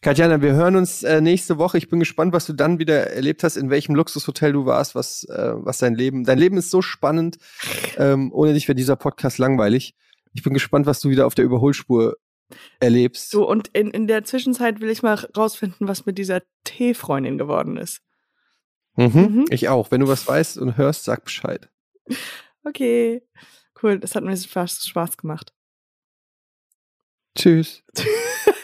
Katjana, wir hören uns äh, nächste Woche. Ich bin gespannt, was du dann wieder erlebt hast, in welchem Luxushotel du warst, was, äh, was dein Leben. Dein Leben ist so spannend. Ähm, ohne dich wäre dieser Podcast langweilig. Ich bin gespannt, was du wieder auf der Überholspur erlebst. So, und in, in der Zwischenzeit will ich mal rausfinden, was mit dieser T-Freundin geworden ist. Mhm, mhm. Ich auch. Wenn du was weißt und hörst, sag Bescheid. Okay. Cool, das hat mir Spaß gemacht. Tschüss. [LAUGHS]